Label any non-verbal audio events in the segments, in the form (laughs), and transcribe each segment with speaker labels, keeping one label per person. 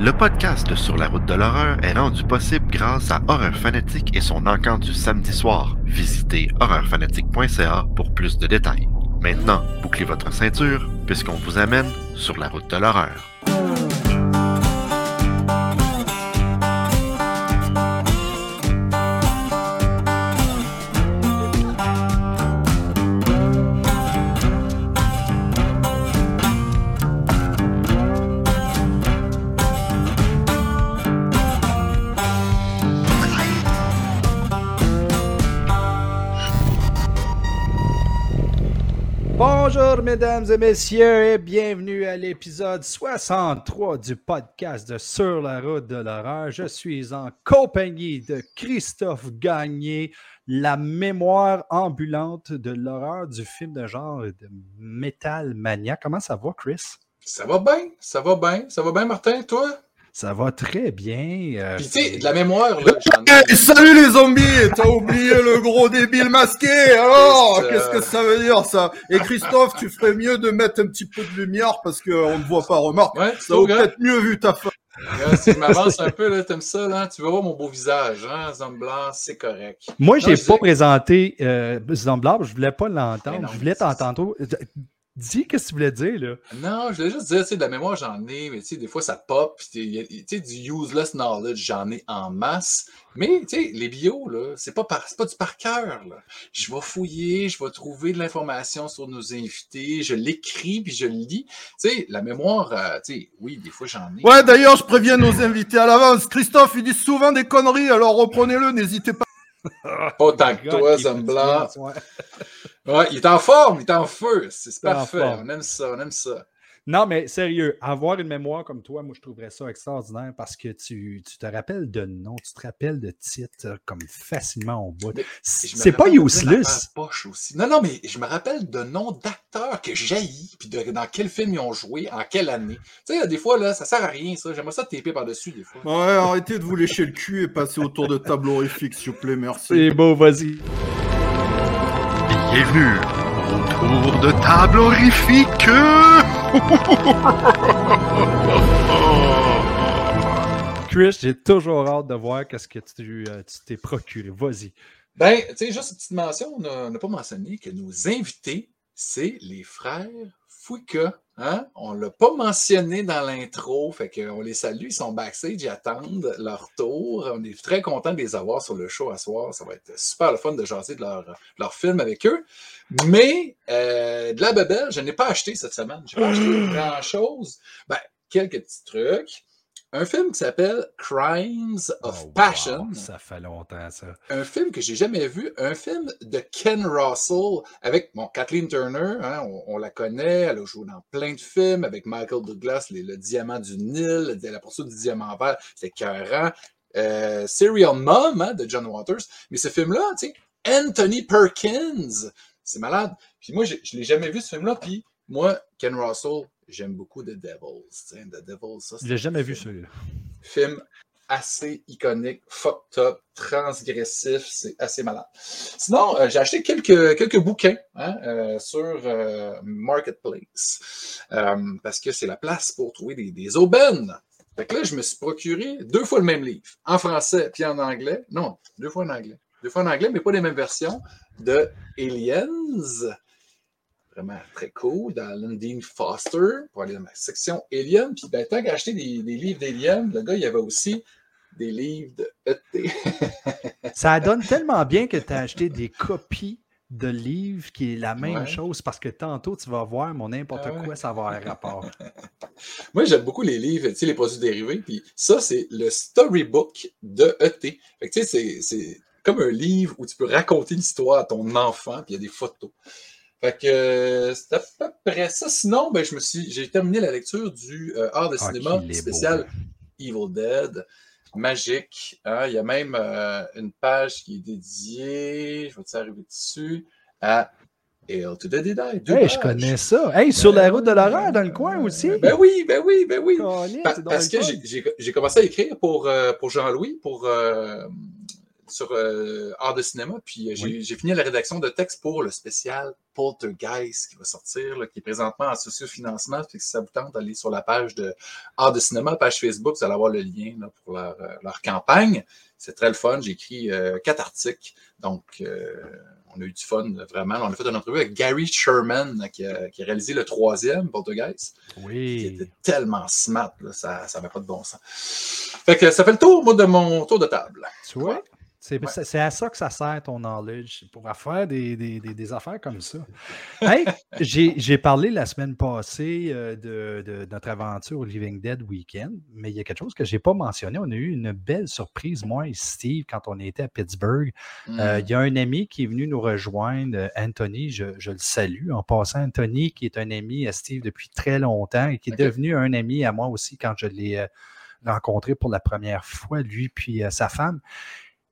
Speaker 1: Le podcast Sur la route de l'horreur est rendu possible grâce à Horreur Fanatique et son encant du samedi soir. Visitez horreurfanatique.ca pour plus de détails. Maintenant, bouclez votre ceinture puisqu'on vous amène sur la route de l'horreur.
Speaker 2: Mesdames et messieurs et bienvenue à l'épisode 63 du podcast de Sur la route de l'horreur. Je suis en compagnie de Christophe Gagné, la mémoire ambulante de l'horreur du film de genre de Metal Mania. Comment ça va Chris?
Speaker 3: Ça va bien, ça va bien, ça va bien Martin, toi?
Speaker 2: Ça va très bien. euh,
Speaker 3: Puis tu sais, de la mémoire, là.
Speaker 4: Hey, salut les zombies T'as oublié le gros débile masqué Alors,
Speaker 3: Qu'est-ce,
Speaker 4: qu'est-ce
Speaker 3: euh,
Speaker 4: que ça veut dire ça? Et Christophe, tu ferais mieux de mettre un petit peu de lumière parce qu'on ne voit pas, remarque.
Speaker 3: Ouais,
Speaker 4: Ça
Speaker 3: c'est
Speaker 4: peut-être mieux vu ta face.
Speaker 3: Regarde, Si je m'avance un peu, là, t'aimes ça, là, tu vas voir mon beau visage, hein, c'est correct.
Speaker 2: Moi, je
Speaker 3: Non,
Speaker 2: n'ai
Speaker 3: je
Speaker 2: pas
Speaker 3: dis-
Speaker 2: présenté euh, Zomblab, je voulais pas l'entendre.
Speaker 3: non,
Speaker 2: Je voulais t'entendre. Dis qu'est-ce que tu voulais dire là.
Speaker 3: Non, je voulais juste dire, tu sais, de la mémoire, j'en ai, mais tu sais, des fois, ça pop, tu sais, du useless knowledge, j'en ai en masse. Mais, tu sais, les bios, là, c'est pas, par, c'est pas du par cœur, là. Je vais fouiller, je vais trouver de l'information sur nos invités, je l'écris, puis je le lis. Tu sais, la mémoire, euh, tu sais, oui, des fois, j'en ai.
Speaker 4: Ouais, d'ailleurs, je préviens nos invités à l'avance. Christophe, il dit souvent des conneries, alors reprenez-le, n'hésitez pas.
Speaker 3: Pas autant que (laughs) toi,
Speaker 2: God,
Speaker 3: homme blanc.
Speaker 2: Ouais.
Speaker 3: Il est en forme, il est en feu. C'est parfait.
Speaker 2: forme.
Speaker 3: On aime ça, on aime ça.
Speaker 2: Non, mais sérieux, avoir une mémoire comme toi, moi, je trouverais ça extraordinaire parce que tu, tu te rappelles de noms, tu te rappelles de titres euh, comme facilement
Speaker 3: Je me
Speaker 2: C'est pas useless.
Speaker 3: poche aussi. Non, non, mais je me rappelle de noms d'acteurs que jaillit, puis de, dans quel film ils ont joué, en quelle année. Tu sais, des fois, là, ça sert à rien, ça. J'aimerais ça taper par-dessus, des fois.
Speaker 4: Ouais, arrêtez de vous lécher le cul et passez autour de table horrifique, s'il vous plaît, merci.
Speaker 2: C'est beau, vas-y.
Speaker 1: Bienvenue au tour de table horrifique. (laughs)
Speaker 2: Chris, j'ai toujours hâte de voir qu'est-ce que tu euh, tu t'es procuré. Vas-y.
Speaker 3: Ben, tu sais, juste une petite mention, on a- on n'a pas mentionné que nos invités, c'est les frères Fouika. Hein? On l'a pas mentionné dans l'intro, fait qu'on les salue, ils sont backstage, ils attendent leur tour. On est très content de les avoir sur le show à soir. Ça va être super le fun de jaser de leur, leur film avec eux. Mais euh, de la bebelle, je n'ai pas acheté cette semaine. Je n'ai pas acheté (clears throat) grand-chose. Ben, quelques petits trucs. Un film qui s'appelle Crimes of
Speaker 2: Oh, wow,
Speaker 3: Passion
Speaker 2: ça fait longtemps, ça.
Speaker 3: un film que j'ai jamais vu, un film de Ken Russell avec bon, Kathleen Turner, hein, on, on la connaît, elle a joué dans plein de films avec Michael Douglas, les- le Diamant du Nil, La poursuite du diamant vert, c'est écœurant. Euh, Serial Mom hein, de John Waters. Mais ce film-là, tu sais, Anthony Perkins, c'est malade. Puis moi, j'ai- je l'ai jamais vu ce film-là. Puis moi, Ken Russell, j'aime beaucoup The Devils. tu sais, The Devils, ça,
Speaker 2: jamais vu celui-là.
Speaker 3: film assez iconique, fucked up, transgressif, c'est assez malade. Sinon, euh, j'ai acheté quelques, quelques bouquins hein, euh, sur euh, Marketplace parce que c'est la place pour trouver des, des aubaines. Fait que là, je me suis procuré deux fois le même livre, en français puis en anglais. Non, deux fois en anglais. Deux fois en anglais, mais pas les mêmes versions, de Aliens. Vraiment très cool, d'Alan Dean Foster, pour aller dans ma section Alien. Puis ben, tant qu'à acheter des, des livres d'Alien, le gars, il y avait aussi des livres de ET. (laughs)
Speaker 2: Ça donne tellement bien que tu as acheté des copies de livres qui est la même
Speaker 3: Ouais.
Speaker 2: chose parce que tantôt tu vas voir mon n'importe
Speaker 3: Ah ouais.
Speaker 2: quoi, ça va avoir rapport. (laughs)
Speaker 3: Moi, j'aime beaucoup les livres, tu sais, les produits dérivés. Puis ça, c'est le storybook de ET. Fait que tu sais, c'est- c'est comme un livre où tu peux raconter l'histoire à ton enfant, puis il y a des photos. Fait que euh, c'est à peu près ça. Sinon, ben, je me suis, j'ai terminé la lecture du euh, art de
Speaker 2: Ah,
Speaker 3: cinéma spécial
Speaker 2: beau.
Speaker 3: Evil Dead. Magique. hein. Il y a même euh, une page qui est dédiée, je vais-tu arriver dessus, à Hail to the Dead.
Speaker 2: Hey, je connais ça. Hey, sur la route de l'horreur dans le coin aussi.
Speaker 3: Ben oui, ben oui, ben oui. Pa- parce que j'ai- commencé à écrire pour, euh, pour Jean-Louis, pour sur euh, Art de cinéma, puis euh, j'ai
Speaker 2: Oui.
Speaker 3: fini la rédaction de texte pour le spécial Poltergeist qui va sortir, là, qui est présentement en socio-financement. Si ça vous tente d'aller sur la page de Art de cinéma, page Facebook, vous allez avoir le lien là, pour leur, euh, leur campagne. C'est très le fun. J'ai écrit euh, quatre articles. Donc, euh, on a eu du fun, vraiment. On a fait une entrevue avec Gary Sherman, qui a, qui a réalisé le troisième, Poltergeist, qui
Speaker 2: Oui.
Speaker 3: était tellement smart, là, ça n'avait pas de bon sens. Fait que ça fait le tour, moi, de mon tour de table.
Speaker 2: Tu vois?
Speaker 3: Ouais.
Speaker 2: C'est à ça que ça sert ton knowledge, pour faire des, des- des- des affaires comme ça. (laughs) Hey, j'ai parlé la semaine passée euh, de, de notre aventure au Living Dead Weekend, mais il y a quelque chose que je n'ai pas mentionné. On a eu une belle surprise, moi et Steve, quand on était à Pittsburgh. Euh,
Speaker 3: Mm.
Speaker 2: Il y a un ami qui est venu nous rejoindre, euh, Anthony, je, je le salue. En passant, Anthony, qui est un ami à Steve depuis très longtemps et qui est devenu un ami à moi aussi quand je l'ai rencontré pour la première fois, lui puis euh, sa femme.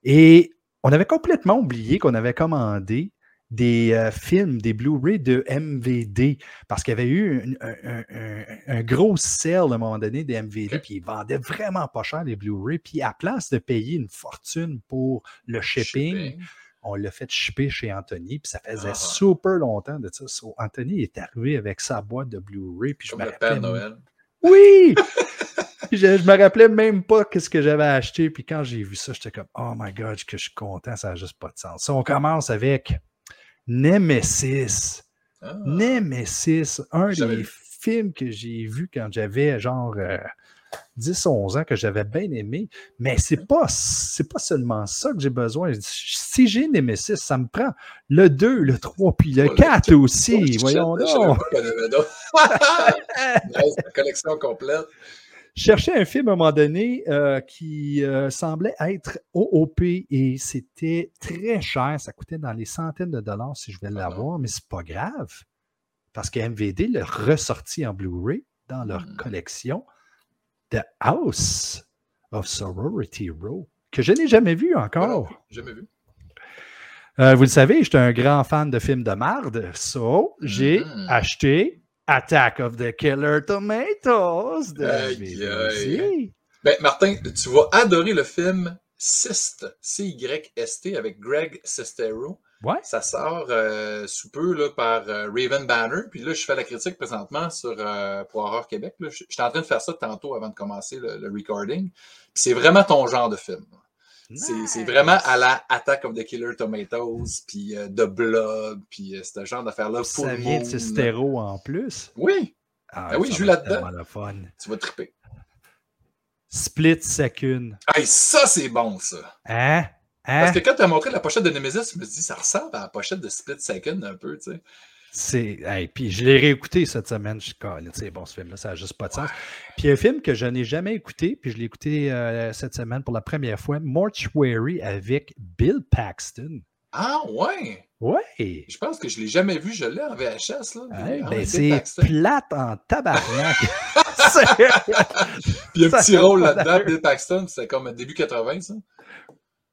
Speaker 2: Et on avait complètement oublié qu'on avait commandé des euh, films, des Blu-ray de MVD, parce qu'il y avait eu un, un- un- un gros sale à un moment donné des MVD, puis ils vendaient vraiment pas cher les Blu-ray. Puis à place de payer une fortune pour le shipping, on l'a fait shipper chez Anthony, puis ça faisait
Speaker 3: Ah.
Speaker 2: super longtemps de ça. So, Anthony est arrivé avec sa boîte de Blu-ray, puis je me
Speaker 3: le Père
Speaker 2: rappelais
Speaker 3: Noël.
Speaker 2: Oui! Je, je me rappelais même pas qu'est-ce que j'avais acheté. Puis quand j'ai vu ça, j'étais comme Oh my god, que je suis content, ça n'a juste pas de sens. Ça, on commence avec Nemesis.
Speaker 3: Ah.
Speaker 2: Nemesis, un des
Speaker 3: vu.
Speaker 2: films que j'ai vu quand j'avais genre euh, 10-11 ans, que j'avais bien aimé. Mais c'est pas, c'est pas seulement ça que j'ai besoin. Si j'ai Nemesis, ça me prend le 2, le 3, puis le
Speaker 3: Oh, le
Speaker 2: 4
Speaker 3: quatre.
Speaker 2: aussi. Voyons donc.
Speaker 3: collection complète.
Speaker 2: Je cherchais un film à un moment donné euh, qui euh, semblait être OOP et c'était très cher. Ça coûtait dans les centaines de dollars si je voulais
Speaker 3: Ah
Speaker 2: l'avoir, mais c'est pas grave. Parce que MVD l'a ressorti en Blu-ray dans leur
Speaker 3: Hmm.
Speaker 2: collection The House of Sorority Row, que je n'ai jamais vu encore.
Speaker 3: Jamais vu.
Speaker 2: Euh, vous le savez, j'étais un grand fan de films de marde. So, j'ai
Speaker 3: Mhm.
Speaker 2: acheté Attack of the Killer Tomatoes de
Speaker 3: Aïe, aïe. Ben, Martin, tu vas adorer le film Cyst, C-Y-S-T, avec Greg Sestero.
Speaker 2: Ouais.
Speaker 3: Ça sort euh, sous peu là, par euh, Raven Banner. Puis là, je fais la critique présentement sur, euh, pour Horror Québec. J'étais en train de faire ça tantôt avant de commencer le, le recording. Puis c'est vraiment ton genre de film. C'est c'est vraiment à la Attack of the Killer Tomatoes, puis euh, The Blob, puis ce genre d'affaires-là.
Speaker 2: Ça vient de ce stéro en plus.
Speaker 3: Oui,
Speaker 2: Ah,
Speaker 3: Ben oui, je joue là-dedans. tu vas triper.
Speaker 2: Split Second.
Speaker 3: Hey, ça, c'est bon, ça.
Speaker 2: Hein? Hein?
Speaker 3: Parce que quand tu as montré la pochette de Nemesis, je me suis dit, ça ressemble à la pochette de Split Second un peu, tu sais.
Speaker 2: C'est. hey, puis je l'ai réécouté cette semaine. Je suis c'est bon ce film-là, ça n'a juste pas de sens. Puis un film que je n'ai jamais écouté, puis je l'ai écouté euh, cette semaine pour la première fois, Mortuary avec Bill Paxton.
Speaker 3: Ah, ouais!
Speaker 2: Ouais!
Speaker 3: Je pense que je l'ai jamais vu, je l'ai en VHS, là.
Speaker 2: Hey,
Speaker 3: Ah,
Speaker 2: ben,
Speaker 3: ouais,
Speaker 2: c'est plate en tabarnak. (laughs) (laughs) C'est-
Speaker 3: Puis un petit rôle là-dedans. Bill Paxton, c'était comme début 80, ça.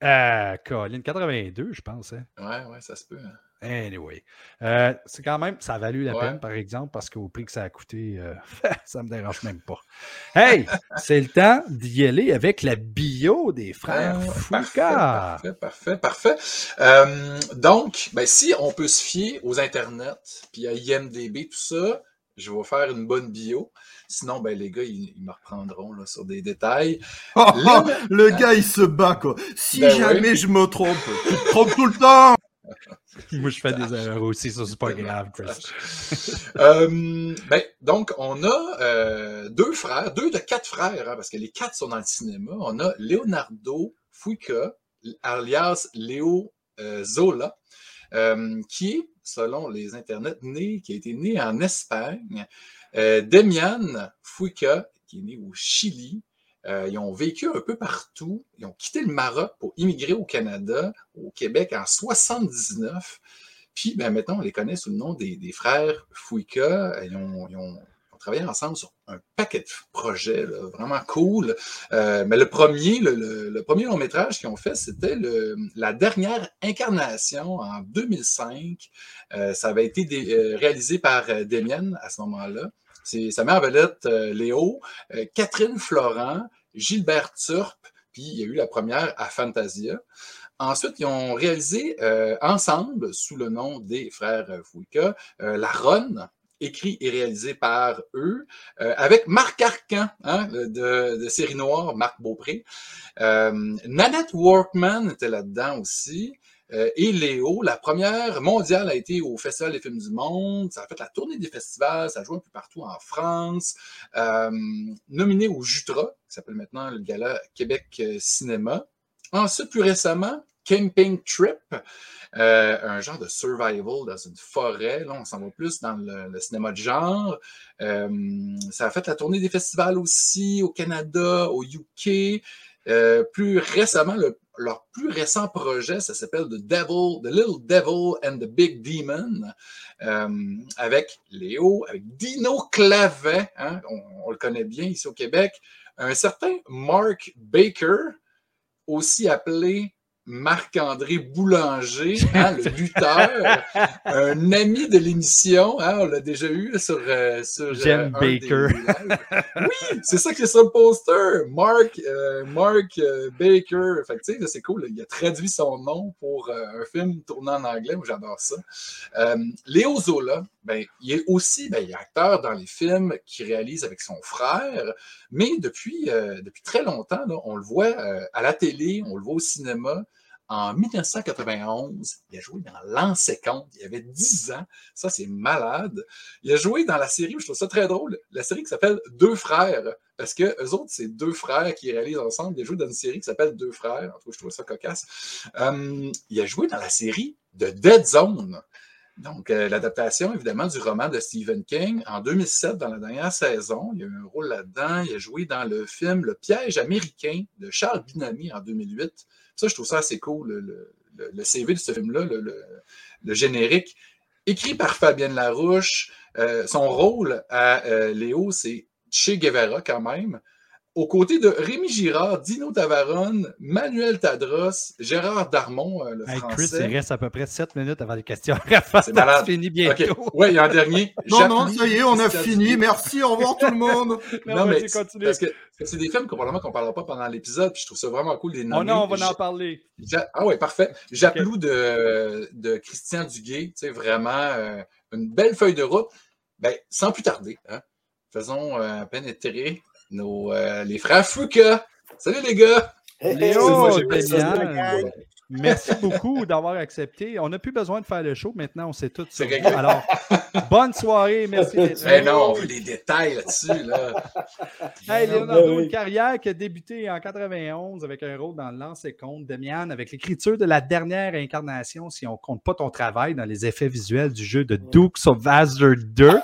Speaker 2: Euh, Colin, 82, je pense. hein.
Speaker 3: Ouais, ouais, ça se peut. hein.
Speaker 2: Anyway. Euh, c'est quand même, ça a valu la
Speaker 3: Ouais.
Speaker 2: peine, par exemple, parce qu'au prix que ça a coûté, euh, (laughs) ça me dérange même pas. Hey, c'est le temps d'y aller avec la bio des frères
Speaker 3: Ah,
Speaker 2: Foucault.
Speaker 3: Parfait, parfait, parfait. Euh, donc, ben, si on peut se fier aux internets, puis à IMDB, tout ça, je vais faire une bonne bio. Sinon, ben, les gars, ils, ils me reprendront là, sur des détails. (laughs)
Speaker 4: Oh, le gars, il se bat, quoi. Si
Speaker 3: Ben
Speaker 4: jamais je me trompe, tu te trompes tout le temps. (laughs)
Speaker 2: Moi, je fais des erreurs aussi, ça, c'est pas grave, Chris. (laughs)
Speaker 3: Euh, ben, donc, on a euh, deux frères, deux de quatre frères, hein, parce que les quatre sont dans le cinéma. On a Leonardo Fuica, alias Léo euh, Zola, euh, qui est, selon les internets, né, qui a été né en Espagne. Euh, Demian Fuica, qui est né au Chili. Euh, ils ont vécu un peu partout. Ils ont quitté le Maroc pour immigrer au Canada, au Québec en 79. Puis, ben, maintenant, on les connaît sous le nom des, frères Fouika. Ils ont, travaillé ensemble sur un paquet de projets vraiment cool. Euh, mais le premier, long métrage qu'ils ont fait, c'était la dernière incarnation en 2005. Euh, ça avait été réalisé par Demian à ce moment-là. C'est sa mère vedette, euh, Léo, euh, Catherine Florent, Gilbert Turp, puis il y a eu la première à Fantasia. Ensuite, ils ont réalisé euh, ensemble, sous le nom des frères Fouika, La Ronne, écrit et réalisé par eux, avec Marc Arcan hein, de, de, Série Noire, Marc Beaupré. Nanette Workman était là-dedans aussi. Euh, et Léo, la première mondiale a été au Festival des films du monde. Ça a fait la tournée des festivals. Ça a joué un peu partout en France. Euh, nominé au Jutra, qui s'appelle maintenant le Gala Québec euh, Cinéma. Ensuite, plus récemment, Camping Trip, un genre de survival dans une forêt. Là, on s'en va plus dans le, cinéma de genre. ça a fait la tournée des festivals aussi au Canada, au UK. Plus récemment, le leur plus récent projet, ça s'appelle The Devil, The Little Devil and the Big Demon, euh, avec Léo, avec Dino Clavet, hein, on, le connaît bien ici au Québec, un certain Mark Baker, aussi appelé Marc-André Boulanger, (laughs) hein, le lutteur, un ami de l'émission, hein, on l'a déjà eu sur, euh, sur
Speaker 2: euh, Baker.
Speaker 3: oui, c'est ça qui est sur le poster. Mark, euh, Mark Baker. Fait c'est cool. il a traduit son nom pour un film tourné en anglais. Moi, j'adore ça. Léo Zola, ben, il est aussi ben, il est acteur dans les films qu'il réalise avec son frère, mais depuis, depuis très longtemps, là, on le voit à la télé, on le voit au cinéma. En 1991, il a joué dans L'An Il avait 10 ans. Ça, c'est malade. Il a joué dans la série, je trouve ça très drôle, la série qui s'appelle Deux frères. Parce que eux autres, c'est deux frères qui réalisent ensemble. Il a joué dans une série qui s'appelle Deux frères. En tout cas, je trouve ça cocasse. Euh, il a joué dans la série de Dead Zone. Donc, euh, l'adaptation, évidemment, du roman de Stephen King en 2007, dans la dernière saison. Il a eu un rôle là-dedans. Il a joué dans le film Le piège américain de Charles Binami en 2008. Ça, je trouve ça assez cool, le, CV de ce film-là, le, générique. Écrit par Fabienne Larouche. Euh, son rôle à euh, Léo, c'est Che Guevara quand même aux côtés de Rémi Girard, Dino Tavarone, Manuel Tadros, Gérard Darmon, euh, le
Speaker 2: hey,
Speaker 3: français.
Speaker 2: Chris, il reste à peu près 7 minutes avant les questions. (laughs)
Speaker 3: C'est malade.
Speaker 2: fini bientôt.
Speaker 3: Okay. Oui, il y a un dernier. (laughs)
Speaker 4: non, non, ça y est, on a fini. Merci, au revoir tout le monde. (laughs)
Speaker 3: non, mais parce que c'est des films qu'on ne parlera pas pendant l'épisode, puis je trouve ça vraiment cool. Les
Speaker 2: oh non, on va en parler.
Speaker 3: Ah oui, parfait. J'applaudis de, de Christian Duguay, tu sais, vraiment euh, une belle feuille de route. Ben, sans plus tarder, hein, faisons euh, pénétrer nos, euh, les frères Fouca. Salut les gars!
Speaker 2: Léo, merci beaucoup d'avoir accepté. On n'a plus besoin de faire le show. Maintenant, on sait tout ça. Alors, bonne soirée. Merci
Speaker 3: d'être là. non, on veut des détails là-dessus. Là. (laughs)
Speaker 2: hey, Leonardo, une carrière qui a débuté en 91 avec un rôle dans Lance et Compte. Demian, avec l'écriture de la dernière incarnation, si on ne compte pas ton travail dans les effets visuels du jeu de Dukes of Hazzard 2.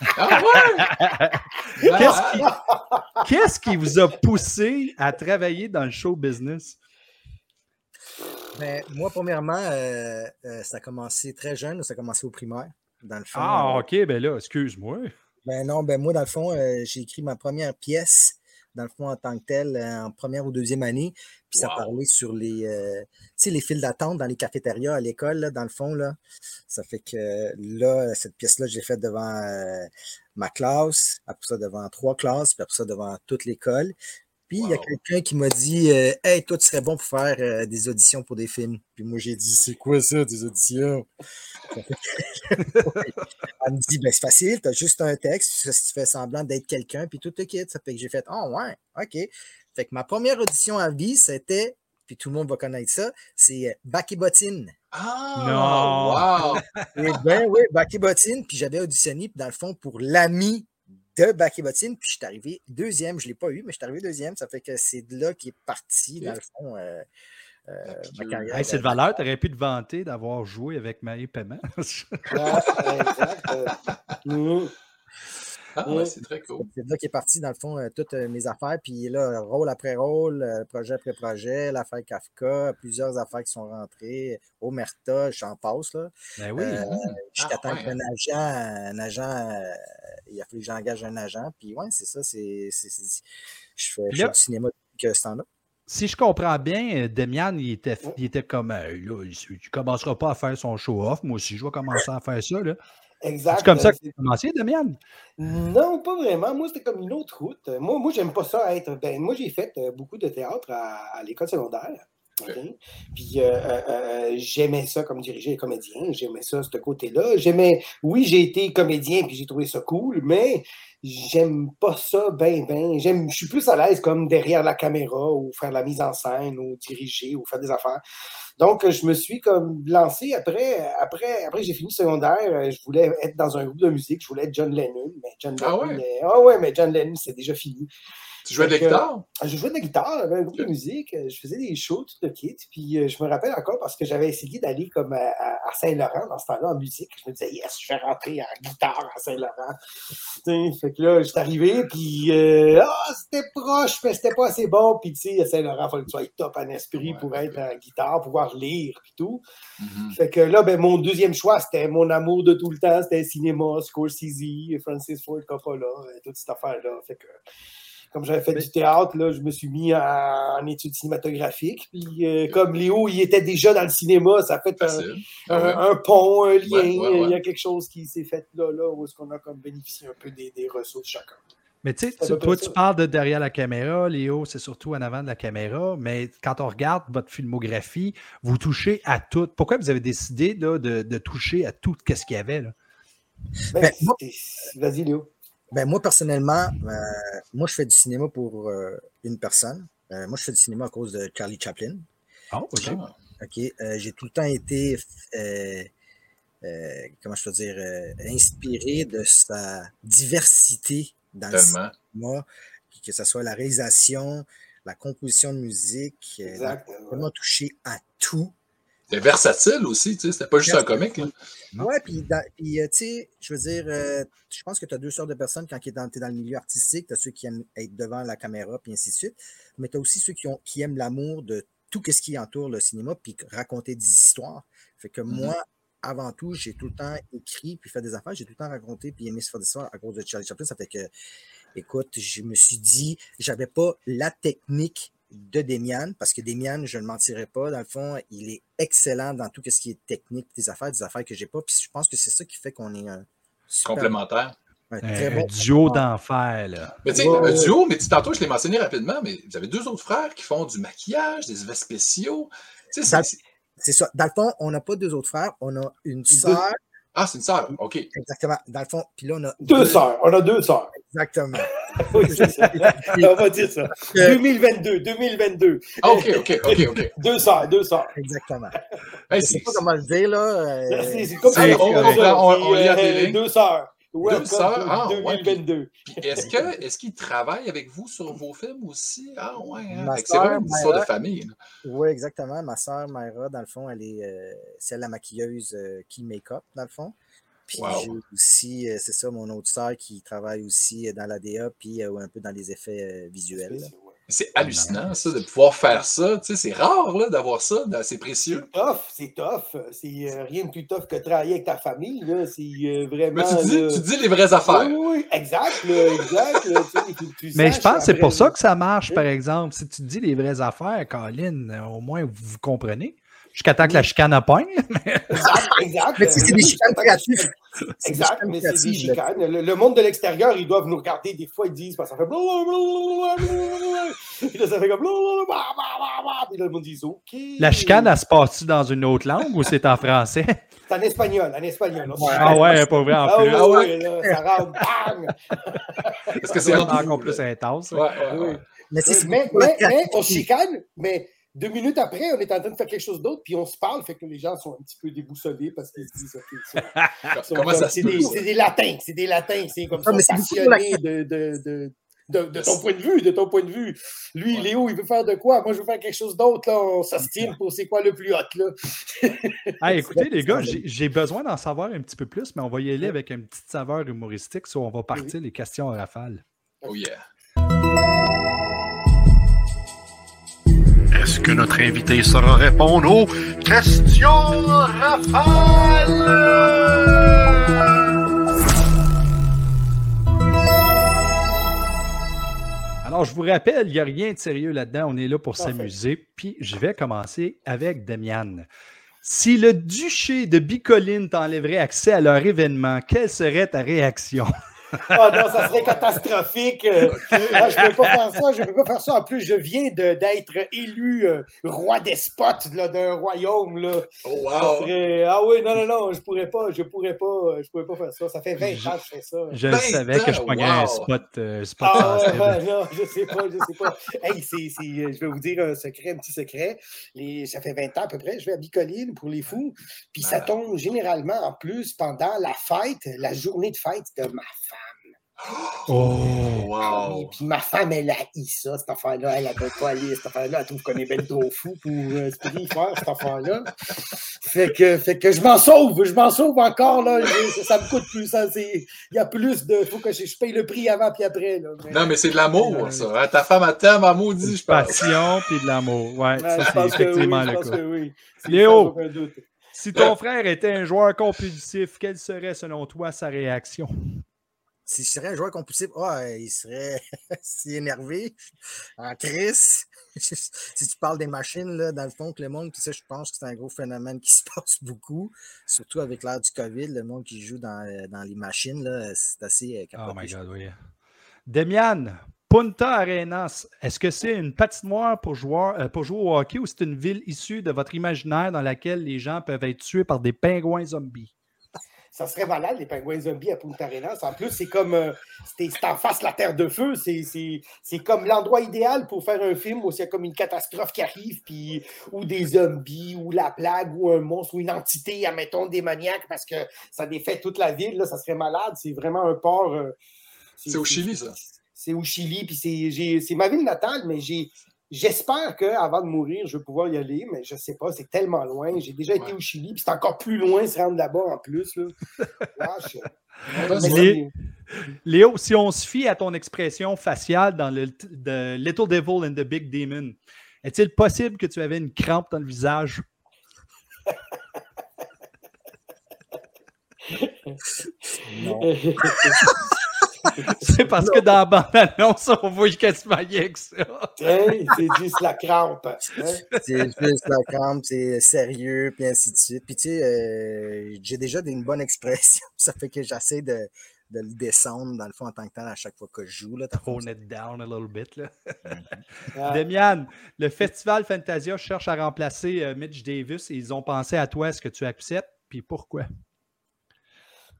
Speaker 2: (laughs) Ah Qu'est-ce qui, vous a poussé à travailler dans le show business?
Speaker 5: Ben, moi, premièrement, euh, euh, ça a commencé très jeune, ça a commencé au primaire, dans le fond.
Speaker 2: Ah, euh, ok, ben là, excuse-moi.
Speaker 5: Ben non, ben moi, dans le fond, j'ai écrit ma première pièce dans le fond, en tant que tel, euh, en première ou deuxième année. Puis ça parlait sur les, euh, les files d'attente dans les cafétérias à l'école, dans le fond. Là. Ça fait que là, cette pièce-là, je l'ai faite devant euh, ma classe, après ça devant trois classes, puis après ça devant toute l'école. Puis il y a quelqu'un qui m'a dit Hey, toi, tu serais bon pour faire des auditions pour des films. Puis moi, j'ai dit C'est quoi ça, des auditions? (laughs) Elle me dit ben, C'est facile, tu as juste un texte, tu fais semblant d'être quelqu'un, puis tout te quitte. Ça fait que j'ai fait Oh, ouais, OK. Fait que ma première audition à vie, c'était, puis tout le monde va connaître ça, c'est Baki Bottine.
Speaker 3: Ah,
Speaker 5: wow! (laughs) Et ben oui, Baki Bottine, puis j'avais auditionné, dans le fond, pour l'ami de Backy Bottine, puis je suis arrivé deuxième. Je ne l'ai pas eu, mais je suis arrivé deuxième. Ça fait que c'est de là qui est parti, dans le fond, euh, euh, ma carrière.
Speaker 2: c'est de valeur, tu aurais pu te vanter d'avoir joué avec Marie Paiement. (laughs)
Speaker 3: Ah, c'est très cool.
Speaker 5: C'est là qui est parti, dans le fond, euh, toutes mes affaires. Puis là, rôle après rôle, projet après projet, l'affaire Kafka, plusieurs affaires qui sont rentrées. Omerta, j'en passe. Là.
Speaker 2: Ben oui. Euh,
Speaker 5: Jusqu'à ah, temps qu'un agent, un agent il a fallu que j'engage un agent. Puis ouais, c'est ça. C'est, je fais, du cinéma depuis que ce temps-là.
Speaker 2: Si je comprends bien, euh, Demian, il était, il était comme là, il ne commencera pas à faire son show-off. Moi aussi, je vais commencer à faire ça. Là.
Speaker 6: Exact.
Speaker 2: C'est comme ça
Speaker 6: Euh,
Speaker 2: que tu as commencé, Damian?
Speaker 6: Non, pas vraiment. Moi, c'était comme une autre route. Moi, moi j'aime pas ça être. Ben, moi, j'ai fait euh, beaucoup de théâtre à, à l'école secondaire. Puis euh, euh, euh, j'aimais ça comme diriger les comédiens. J'aimais ça, ce côté-là. J'aimais. Oui, j'ai été comédien puis j'ai trouvé ça cool, mais j'aime pas ça ben, ben. J'aime. Je suis plus à l'aise comme derrière la caméra ou faire la mise en scène ou diriger ou faire des affaires. Donc, je me suis comme lancé après, après, après que j'ai fini le secondaire, je voulais être dans un groupe de musique, je voulais être John Lennon, mais John
Speaker 3: Ah
Speaker 6: Lennon,
Speaker 3: ouais?
Speaker 6: mais, ah ouais, mais John Lennon, c'est déjà fini.
Speaker 3: Tu jouais de la guitare?
Speaker 6: Je jouais de la guitare, j'avais un groupe de musique, euh, je faisais des shows, tout le kit. Puis euh, je me rappelle encore parce que j'avais essayé d'aller comme à, Saint-Laurent dans ce temps-là en musique. Je me disais, yes, je vais rentrer en guitare à Saint-Laurent. Tu sais, Fait que là, j'étais arrivé, puis euh, ah, c'était proche, mais c'était pas assez bon. Puis tu sais, à Saint-Laurent, il fallait que tu sois top en esprit
Speaker 3: Ouais,
Speaker 6: pour
Speaker 3: ouais.
Speaker 6: être en guitare, pouvoir lire, puis tout.
Speaker 3: Mhm.
Speaker 6: Fait que là, ben, mon deuxième choix, c'était mon amour de tout le temps, c'était le cinéma, Scorsese, Francis Ford Coppola, euh, toute cette affaire-là. Fait que, comme j'avais fait
Speaker 2: Mais-
Speaker 6: du théâtre, là, je me suis mis en, en études cinématographiques. Puis, euh, comme Léo, il était déjà dans le cinéma, ça a fait un, pont, un lien.
Speaker 3: Ouais, ouais, ouais.
Speaker 6: Il y a quelque chose qui s'est fait là, là, où est-ce qu'on a comme bénéficié un peu des, des ressources chacun.
Speaker 2: Mais tu sais, toi, tu parles de derrière la caméra, Léo, c'est surtout en avant de la caméra, mais quand on regarde votre filmographie, vous touchez à tout. Pourquoi vous avez décidé là, de, de toucher à tout ce qu'il y avait? Là?
Speaker 6: Ben,
Speaker 5: Ben,
Speaker 6: Vas-y, Léo.
Speaker 5: Ben, moi, personnellement, euh, moi, je fais du cinéma pour euh, une personne. Euh, moi, je fais du cinéma à cause de Charlie Chaplin.
Speaker 2: Oh, OK.
Speaker 3: Ah.
Speaker 5: OK? Euh, j'ai tout le temps été, euh, euh, comment je peux dire, euh, inspiré de sa diversité dans le cinéma, que ce soit la réalisation, la composition de musique,
Speaker 6: Exact.
Speaker 5: vraiment touché à tout.
Speaker 3: C'était versatile aussi, tu sais. C'était pas juste un comique.
Speaker 5: Ouais, puis, euh, tu sais, je veux dire, euh, je pense que tu as deux sortes de personnes quand tu es dans, le milieu artistique. Tu as ceux qui aiment être devant la caméra, puis ainsi de suite. Mais tu as aussi ceux qui, ont, qui aiment l'amour de tout ce qui entoure le cinéma, puis raconter des histoires. Fait que
Speaker 3: Mhm.
Speaker 5: moi, avant tout, j'ai tout le temps écrit, puis fait des affaires. J'ai tout le temps raconté, puis aimé se faire des histoires à cause de Charlie Chaplin. Ça fait que, écoute, je me suis dit, j'avais pas la technique de Demian, parce que Demian, je ne mentirais pas, dans le fond, il est excellent dans tout ce qui est technique des affaires, des affaires que j'ai pas. Puis je pense que c'est ça qui fait qu'on est un super-
Speaker 3: Complémentaire.
Speaker 5: un
Speaker 2: Un,
Speaker 5: très
Speaker 2: un
Speaker 5: bon
Speaker 2: duo d'enfer. là.
Speaker 3: Mais tu sais,
Speaker 5: Ouais,
Speaker 3: un
Speaker 5: ouais.
Speaker 3: duo, mais tu- tantôt, je l'ai mentionné rapidement, mais vous avez deux autres frères qui font du maquillage, des effets spéciaux. Tu sais,
Speaker 5: Ça-
Speaker 3: c'est- c'est-
Speaker 5: C'est ça. Dans le fond, on n'a pas deux autres frères, on a une sœur.
Speaker 3: Ah, c'est une sœur. OK.
Speaker 5: Exactement. Dans le fond, puis là, on a
Speaker 6: Deux sœurs. On a deux sœurs.
Speaker 5: Exactement. (laughs)
Speaker 6: Oui, c'est ça. (laughs) On va dire ça. 2022, 2022.
Speaker 3: Ah, OK, OK, OK, OK.
Speaker 6: Deux sœurs, deux sœurs.
Speaker 5: Exactement. (laughs)
Speaker 3: Hey,
Speaker 5: Je sais
Speaker 3: c'est-
Speaker 5: pas comment le dire, là. euh,
Speaker 6: C'est comme ça.
Speaker 3: on- on on- on
Speaker 6: Puis,
Speaker 3: lit à
Speaker 6: euh,
Speaker 3: télé.
Speaker 6: Deux sœurs. Welcome
Speaker 3: sœurs,
Speaker 6: to
Speaker 3: ah, ouais,
Speaker 6: 2022.
Speaker 3: Puis est-ce que est-ce qu'ils travaillent avec vous sur vos films aussi? Ah ouais, hein? C'est vraiment
Speaker 5: sœur,
Speaker 3: une histoire de famille.
Speaker 5: Oui, exactement. Ma sœur, Myra, dans le fond, elle est euh, c'est la maquilleuse euh, qui make-up, dans le fond. Puis
Speaker 3: Wow.
Speaker 5: j'ai aussi, euh, c'est ça, mon autre sœur qui travaille aussi euh, dans l'ADA, puis euh, un peu dans les effets euh, visuels.
Speaker 3: C'est hallucinant, ça, de pouvoir faire ça. Tu sais, c'est rare là, d'avoir ça, c'est précieux.
Speaker 6: C'est tough, c'est tough. C'est euh, rien de plus tough que travailler avec ta famille. là. C'est euh, vraiment.
Speaker 3: Mais tu dis,
Speaker 6: là-
Speaker 3: tu dis les vraies affaires.
Speaker 6: Oui, oui, oui, exact, là, exact. là, tu tu
Speaker 2: Mais je pense que c'est pour ça que ça marche, par exemple. Si tu dis les vraies affaires, Colin, au moins vous comprenez. Jusqu'à temps que la chicane a pogne.
Speaker 6: Exact, exact.
Speaker 5: Mais c'est des chicanes créatives.
Speaker 6: Exact, mais c'est des chicanes. Le, le monde de l'extérieur, ils doivent nous regarder. Des fois, ils disent, parce que ça fait blablabla. Puis là, ça fait comme blablabla. Puis là, le monde dit, OK.
Speaker 2: La chicane, elle se passe-tu dans une autre langue ou c'est en français?
Speaker 6: C'est en espagnol, en espagnol. là.
Speaker 2: Ah ouais, pas vrai en
Speaker 6: Ah
Speaker 2: plus.
Speaker 6: ouais,
Speaker 3: Ah ouais.
Speaker 6: ouais, là, ça rentre, bang!
Speaker 3: Parce que
Speaker 2: C'est encore plus intense.
Speaker 3: Ouais, ouais, ouais.
Speaker 5: Mais c'est
Speaker 6: Mais,
Speaker 5: pour la
Speaker 6: mais, mais on chicane, mais deux minutes après, on est en train de faire quelque chose d'autre, puis on se parle, fait que les gens sont un petit peu déboussolés parce qu'ils se disent, OK, ça, (laughs) ils sont
Speaker 3: Comment
Speaker 6: comme-
Speaker 3: ça se
Speaker 6: c'est des,
Speaker 3: ça?
Speaker 6: c'est des latins, c'est des latins, c'est comme
Speaker 5: Ah,
Speaker 6: ça,
Speaker 5: pour la
Speaker 6: passionnés de, de, de, de, de ton point de vue, de ton point de vue. Lui, Léo, il veut faire de quoi? Moi, je veux faire quelque chose d'autre, là, on s'astine pour c'est quoi le plus hot, là. (laughs)
Speaker 2: Ah, écoutez, les gars, j'ai j'ai besoin d'en savoir un petit peu plus, mais on va y aller avec une petite saveur humoristique, soit on va partir les questions en rafale.
Speaker 3: Oh yeah.
Speaker 1: Est-ce que notre invité saura répondre aux questions rafales?
Speaker 2: Alors, je vous rappelle, il n'y a rien de sérieux là-dedans. On est là pour s'amuser. Puis, je vais commencer avec Demian. Si le duché de Bicoline t'enlèverait accès à leur événement, quelle serait ta réaction? (laughs)
Speaker 6: Ah non, ça serait catastrophique. Euh, ah, je ne peux pas faire ça. Je peux pas faire ça. En plus, je viens d'être élu euh, roi despote là, d'un royaume. Là.
Speaker 3: Oh,
Speaker 6: Ça
Speaker 3: wow!
Speaker 6: serait- Ah oui, non, non, non, je pourrais pas. Je pourrais pas. euh, Je pourrais pas faire ça. Ça fait 20 ans que je fais ça.
Speaker 2: Je
Speaker 3: Ben,
Speaker 2: savais que je
Speaker 3: wow.
Speaker 2: pognerais un spot, euh, spot
Speaker 6: Ah ouais, non, je sais pas, je sais pas. Hey, c'est, c'est, je vais vous dire un secret, un petit secret. Les, ça fait 20 ans à peu près, je vais à Bicoline pour les fous. Puis ça tombe généralement en plus pendant la fête, la journée de fête de ma femme.
Speaker 2: Oh!
Speaker 6: Puis,
Speaker 3: Wow!
Speaker 6: puis ma femme, elle a haï ça, cette affaire-là. Elle n'avait pas aller, cette affaire-là. Elle trouve qu'on est bien trop fou pour euh, se faire cette affaire-là. Fait que, fait que je m'en sauve, je m'en sauve encore. Là. Je- ça, me coûte plus. ça, Il y a plus de. Il faut que je, je paye le prix avant puis après. Là. Mais-
Speaker 3: Non, mais c'est de l'amour, ça. hein. Ta femme a tellement maudit, je pense.
Speaker 2: Passion puis de l'amour. Ouais,
Speaker 6: Ouais,
Speaker 2: ça c'est
Speaker 6: oui,
Speaker 2: effectivement le cas.
Speaker 6: oui.
Speaker 2: Léo. Si ton frère était un joueur compulsif, quelle serait selon toi sa réaction?
Speaker 5: Si je serais un joueur compulsif, ah, il serait (laughs) si énervé, en crise. (laughs) si tu parles des machines, là, dans le fond, que le monde, puis ça, je pense que c'est un gros phénomène qui (laughs) se passe beaucoup, surtout avec l'ère du COVID, le monde qui joue dans, euh, dans les machines, là, c'est assez euh,
Speaker 2: Oh my God, oui. Demian, Punta Arenas, est-ce que c'est une patinoire pour, joueurs, euh, pour jouer au hockey ou c'est une ville issue de votre imaginaire dans laquelle les gens peuvent être tués par des pingouins zombies?
Speaker 6: Ça serait malade, les pingouins zombies à Punta Arenas. En plus, c'est comme. euh, c'est en face la Terre de Feu. C'est- comme l'endroit idéal pour faire un film où il y a comme une catastrophe qui arrive, puis, ou des zombies, ou la plague, ou un monstre, ou une entité, admettons, démoniaque, parce que ça défait toute la ville. Là, ça serait malade. C'est vraiment un port. euh,
Speaker 3: C'est au Chili, ça.
Speaker 6: C'est au Chili, puis c'est ma ville natale, mais j'ai. J'espère qu'avant de mourir, je vais pouvoir y aller, mais je sais pas, c'est tellement loin. J'ai déjà été au Chili, puis c'est encore plus loin se rendre là-bas en plus. Là. (laughs)
Speaker 2: Léo, si on se fie à ton expression faciale dans le The Little Devil and the Big Demon, est-il possible que tu avais une crampe dans le visage? (laughs)
Speaker 5: Non. (laughs) (laughs)
Speaker 2: C'est parce que dans la bande-annonce, on voit quasiment rien que ça.
Speaker 6: C'est juste la crampe. hein? (laughs)
Speaker 5: C'est juste la crampe, c'est sérieux, puis ainsi de suite. Puis tu sais, euh, j'ai déjà une bonne expression, (laughs) ça fait que j'essaie de, de le descendre dans le fond en tant que tel à chaque fois que je joue. Là,
Speaker 2: Tone it down a little bit. Là.
Speaker 6: Ah,
Speaker 2: Demian, le festival Fantasia cherche à remplacer euh, Mitch Davis et ils ont pensé à toi. Est-ce que tu acceptes? Puis pourquoi?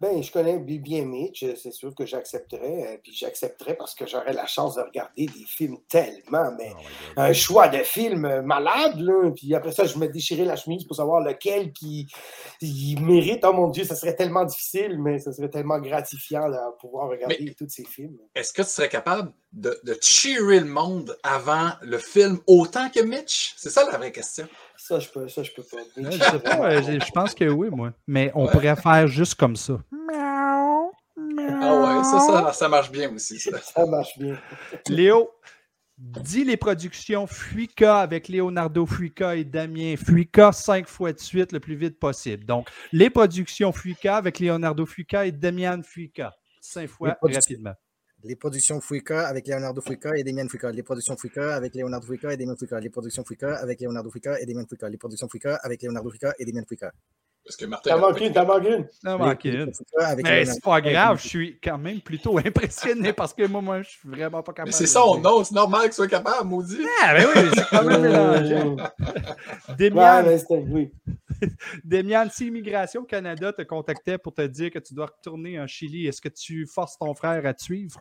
Speaker 6: Ben, je connais bi- bien Mitch, euh, c'est sûr que j'accepterais. euh, Puis j'accepterais parce que j'aurais la chance de regarder des films tellement, mais un choix de film euh, malade, là. Puis après ça, je me déchirais la chemise pour savoir lequel qui il mérite. Oh mon Dieu, ça serait tellement difficile, mais ça serait tellement gratifiant de pouvoir regarder tous ces films.
Speaker 3: Est-ce que tu serais capable de, de cheerer le monde avant le film autant que Mitch? C'est ça la vraie question.
Speaker 6: Ça, je peux, ça, je peux pas.
Speaker 2: Euh, Je sais pas, euh, je je pense que oui, moi. Mais on
Speaker 3: Ouais.
Speaker 2: pourrait faire juste comme ça.
Speaker 3: Ah ouais, ça, ça, ça marche bien aussi. Ça. (laughs)
Speaker 6: Ça marche bien.
Speaker 2: Léo, dis les productions Fuica avec Leonardo Fuica et Damien Fuica cinq fois de suite le plus vite possible. Donc, les productions Fuica avec Leonardo Fuica et Damien Fuica. Cinq fois rapidement.
Speaker 5: Les productions Fuica avec Leonardo Fuica et Damien Fuica. Les productions Fuica avec Leonardo Fuica et Damien Fuica. Les productions Fuica avec Leonardo Fuica et Damien Fuica. Les productions Fuica avec Leonardo Fuica et Damien Fuica.
Speaker 3: Parce que Martin.
Speaker 6: T'as manqué une, t'as manqué
Speaker 2: Mais c'est pas grave, je suis quand même plutôt (laughs) impressionné parce que moi, moi je suis vraiment pas capable.
Speaker 3: Mais c'est
Speaker 2: le dire.
Speaker 3: nom, c'est normal qu'il soit capable, maudit.
Speaker 2: Ah, ben oui, c'est quand même mélangé. (laughs) Demian,
Speaker 6: mais. (laughs)
Speaker 2: Demian, si Immigration Canada te contactait pour te dire que tu dois retourner en Chili, est-ce que tu forces ton frère à te suivre?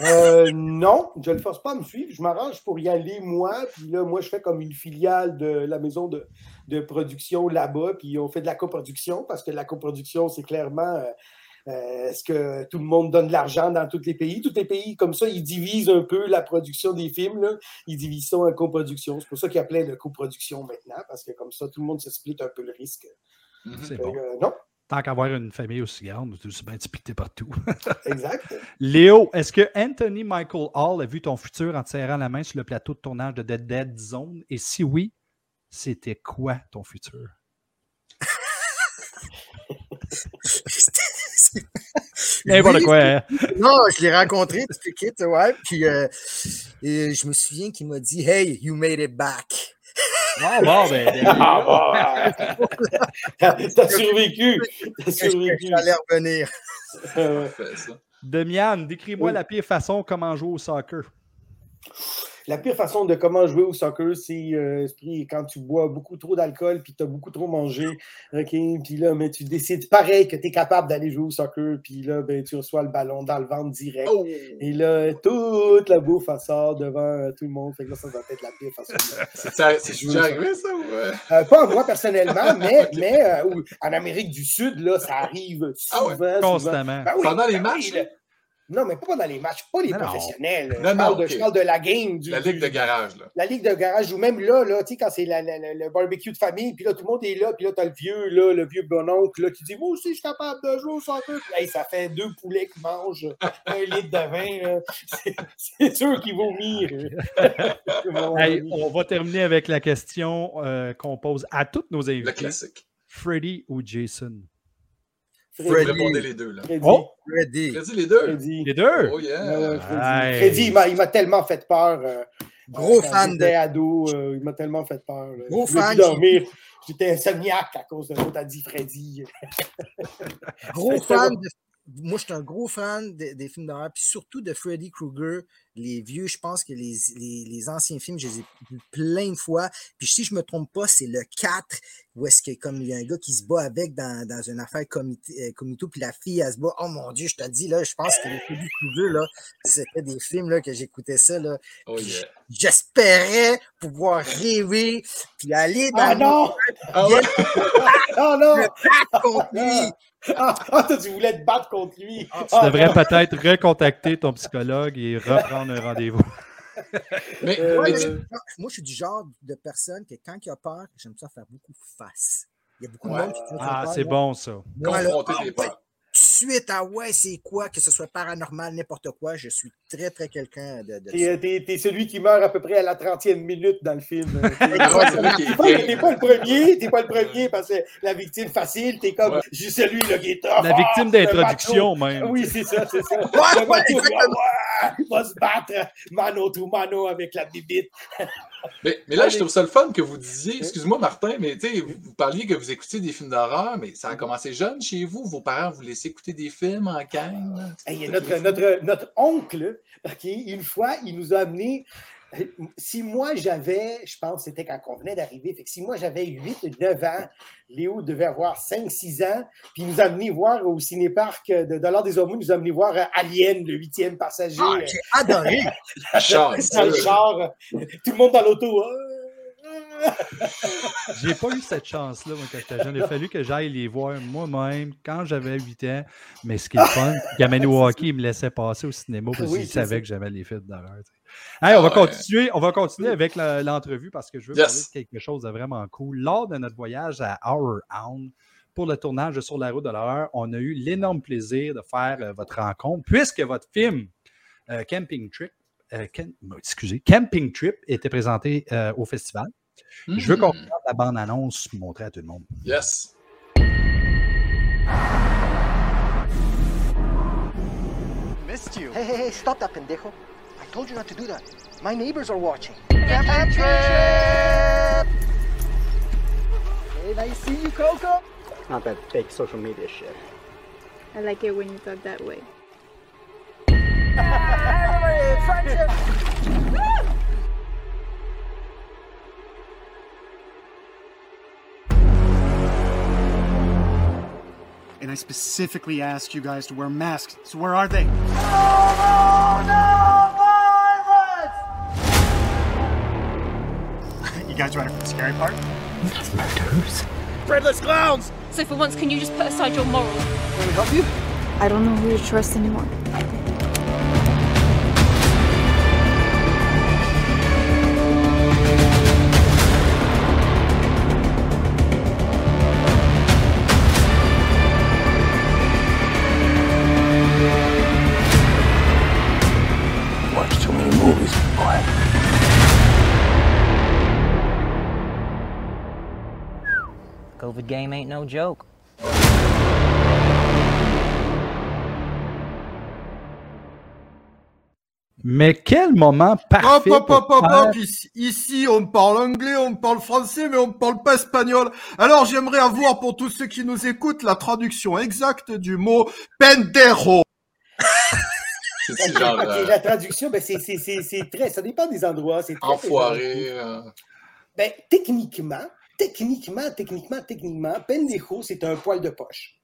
Speaker 6: Euh, non, je ne le force pas à me suivre. Je m'arrange pour y aller, moi. Puis là, moi, je fais comme une filiale de la maison de, de production là-bas. Puis on fait de la coproduction parce que la coproduction, c'est clairement euh, euh, ce que tout le monde donne de l'argent dans tous les pays. Tous les pays, comme ça, ils divisent un peu la production des films. Là. Ils divisent ça en coproduction. C'est pour ça qu'il y a plein de coproductions maintenant parce que comme ça, tout le monde se split un peu le risque.
Speaker 2: C'est
Speaker 6: Fait
Speaker 2: bon.
Speaker 6: euh, non,
Speaker 2: Tant qu'avoir une famille aussi grande, tu sais bien splitter partout. (laughs)
Speaker 6: exact.
Speaker 2: Léo, est-ce que Anthony Michael Hall a vu ton futur en te serrant la main sur le plateau de tournage de The Dead Zone? Et si oui, c'était quoi ton futur? (laughs) N'importe
Speaker 5: Oui,
Speaker 2: quoi. hein?
Speaker 5: Non, je l'ai rencontré, tu ouais. Puis euh, et je me souviens qu'il m'a dit Hey, you made it back.
Speaker 2: Ah, bon, ben, ben,
Speaker 6: Ah, bah. T'as t'as survécu. T'as survécu.
Speaker 5: J'allais revenir.
Speaker 2: Demian, décris-moi
Speaker 6: Oui.
Speaker 2: la pire façon comment jouer au soccer.
Speaker 6: La pire façon de comment jouer au soccer, c'est euh, esprit, quand tu bois beaucoup trop d'alcool puis tu as beaucoup trop mangé. OK? Puis là, mais tu décides pareil que tu es capable d'aller jouer au soccer. Puis là, ben, tu reçois le ballon dans le ventre direct.
Speaker 3: Oh!
Speaker 6: Et là, toute la bouffe elle sort devant euh, tout le monde. Fait que là, ça va être la pire façon. de- (laughs)
Speaker 3: C'est c'est déjà arrivé, ça? Ou... euh?
Speaker 6: Euh, pas moi personnellement, (laughs) mais, mais euh, ou- en Amérique du Sud, là, ça arrive
Speaker 3: Ah ouais,
Speaker 6: souvent. souvent.
Speaker 2: Constamment.
Speaker 6: Ben oui,
Speaker 3: Pendant les matchs,
Speaker 6: là? Non, mais pas pendant les matchs, pas les
Speaker 2: Non,
Speaker 6: professionnels.
Speaker 3: Non,
Speaker 6: je, parle
Speaker 3: non,
Speaker 6: de,
Speaker 3: ok.
Speaker 6: je parle de la game. Du,
Speaker 3: La ligue de garage, là.
Speaker 6: la ligue de garage, ou même là, là tu sais, quand c'est la- la- la- le barbecue de famille, puis là, tout le monde est là, puis là, t'as le vieux, là, le vieux bononcle, là, qui dit Moi aussi, je suis capable de jouer au soccer. Puis, hey, ça fait deux poulets qui mangent un litre de vin. (laughs) C'est- sûr qu'ils vomir. (laughs)
Speaker 2: Hey, on va terminer avec la question euh, qu'on pose à tous nos
Speaker 3: Le
Speaker 2: invités.
Speaker 3: classique.
Speaker 2: Freddy ou Jason?
Speaker 3: Vous
Speaker 5: Freddy.
Speaker 3: répondez les deux, là.
Speaker 6: Freddy.
Speaker 2: Oh!
Speaker 5: Ready.
Speaker 3: Freddy, les deux?
Speaker 6: Freddy.
Speaker 2: Les deux?
Speaker 3: Oh
Speaker 6: Ouais,
Speaker 3: yeah!
Speaker 6: ouais, Freddy. Freddy, il m'a- il m'a tellement fait peur. euh,
Speaker 5: Gros fan de.
Speaker 6: ado, euh, il m'a tellement fait peur. là.
Speaker 5: Gros fan,
Speaker 6: dormir. J'étais insomniaque à cause de l'autre a dit Freddy.
Speaker 5: Gros fan de- Moi, je suis un gros fan de- des films d'horreur, puis surtout de Freddy Krueger. Les vieux, je pense que les, les, les anciens films, je les ai vus plein de fois. Puis si je me trompe pas, c'est le 4, où est-ce que comme il y a un gars qui se bat avec dans, dans une affaire comité, euh, comito, puis la fille, elle se bat. Oh mon Dieu, je te dis, là, je pense que les Krueger, là, c'était des films là, que j'écoutais ça. Là.
Speaker 3: Oh yeah!
Speaker 5: J'espérais pouvoir rêver, puis aller dans
Speaker 6: Ah
Speaker 5: le
Speaker 6: non!
Speaker 3: Ah ouais?
Speaker 6: Ah non!
Speaker 5: monde contre lui.
Speaker 6: Ah, ah, toi, tu voulais te battre contre lui.
Speaker 2: Tu
Speaker 6: Ah,
Speaker 2: devrais
Speaker 6: non.
Speaker 2: peut-être recontacter ton psychologue et reprendre un rendez-vous. (laughs)
Speaker 3: Mais,
Speaker 6: Euh,
Speaker 3: mais
Speaker 5: Moi,
Speaker 3: tu-
Speaker 5: je, moi, je suis du genre de personne que quand il a peur, j'aime ça faire beaucoup face. Il y a beaucoup
Speaker 3: Ouais.
Speaker 5: de monde qui font
Speaker 2: Ah, c'est bon, ça.
Speaker 3: Confronter
Speaker 5: ah,
Speaker 3: tes
Speaker 5: ouais,
Speaker 3: peurs.
Speaker 5: tout de suite, ah ouais, c'est quoi, que ce soit paranormal, n'importe quoi, je suis très, très quelqu'un de, de
Speaker 6: T'es,
Speaker 5: ça.
Speaker 6: euh, t'es- t'es celui qui meurt à peu près à la 30e minute dans le film.
Speaker 3: Ah (laughs)
Speaker 6: T'es pas, t'es pas le premier, t'es pas le premier parce que la victime facile, t'es comme
Speaker 3: Ouais.
Speaker 6: suis celui là, qui est tough.
Speaker 2: La victime
Speaker 6: Ah,
Speaker 2: d'introduction, même.
Speaker 6: Oui, c'est ça, c'est ça.
Speaker 5: Ouais,
Speaker 6: Le
Speaker 5: ouais,
Speaker 6: macho,
Speaker 5: exactement.
Speaker 6: ouais, il va se battre mano to mano avec la bibite.
Speaker 3: Mais, mais là, je trouve ça le fun que vous disiez, excuse-moi Martin, mais vous, vous parliez que vous écoutiez des films d'horreur, mais ça a commencé jeune chez vous. Vos parents vous laissaient écouter des films en gang.
Speaker 6: Hey, notre, notre, notre oncle, OK, une fois, il nous a amené. Si moi j'avais, je pense que c'était quand on venait d'arriver, fait que si moi j'avais 8, 9 ans, Léo devait avoir 5, 6 ans, puis il nous a amené voir au cinéparc de Dollar des Hormones, il nous a amené voir euh, Alien, le huitième passager,
Speaker 5: Ah,
Speaker 6: euh,
Speaker 5: j'ai adoré.
Speaker 6: Dans le char, euh, tout le monde dans l'auto.
Speaker 2: J'ai pas eu cette chance-là, moi, quand j'étais jeune. Il a fallu que j'aille les voir moi-même quand j'avais 8 ans. Mais ce qui est le fun, au hockey, il me laissait passer au cinéma parce qu'il
Speaker 6: c'est
Speaker 2: savait que j'avais les films d'horreur. Hey, on, va
Speaker 3: Ah
Speaker 2: continuer, on va continuer avec l'entrevue parce que je veux
Speaker 3: Yes.
Speaker 2: parler de quelque chose de vraiment cool. Lors de notre voyage à Horror Hound, pour le tournage Sur la route de l'horreur, on a eu l'énorme plaisir de faire euh, votre rencontre puisque votre film euh, Camping Trip, euh, Cam- excusez, Camping Trip était présenté euh, au festival. Je veux qu'on
Speaker 3: Hmm,
Speaker 2: regarde la bande-annonce montrer à tout le monde.
Speaker 3: Yes.
Speaker 7: Missed you.
Speaker 8: Hey, hey, hey, stop that, pendejo. I told you not to do that. My neighbors are watching.
Speaker 7: Camping trip!
Speaker 8: Hey, nice see you, Coco.
Speaker 9: Not that fake social media shit.
Speaker 10: I like it when you talk that way.
Speaker 8: Everybody, friendship.
Speaker 9: And I specifically asked you guys to wear masks. So where are they? Oh, you guys ready for the scary part?
Speaker 7: Breadless clowns! So for once, can you just put aside your morals?
Speaker 8: Can we help you?
Speaker 10: I don't know who to trust anymore.
Speaker 11: Game ain't no joke.
Speaker 2: Mais quel moment
Speaker 4: Hop,
Speaker 2: parfait
Speaker 4: hop, hop,
Speaker 2: pour
Speaker 4: hop,
Speaker 2: faire-
Speaker 4: hop, ici, ici, on parle anglais, on parle français, mais on ne parle pas espagnol. Alors, j'aimerais avoir pour tous ceux qui nous écoutent la traduction exacte du mot pendejo.
Speaker 3: C'est (laughs) euh,
Speaker 6: la traduction, ben, c'est- c'est c'est- c'est très. Ça dépend des endroits.
Speaker 3: enfoiré. euh,
Speaker 6: Ben, techniquement, techniquement, techniquement, techniquement, pendejo, c'est un poil de poche.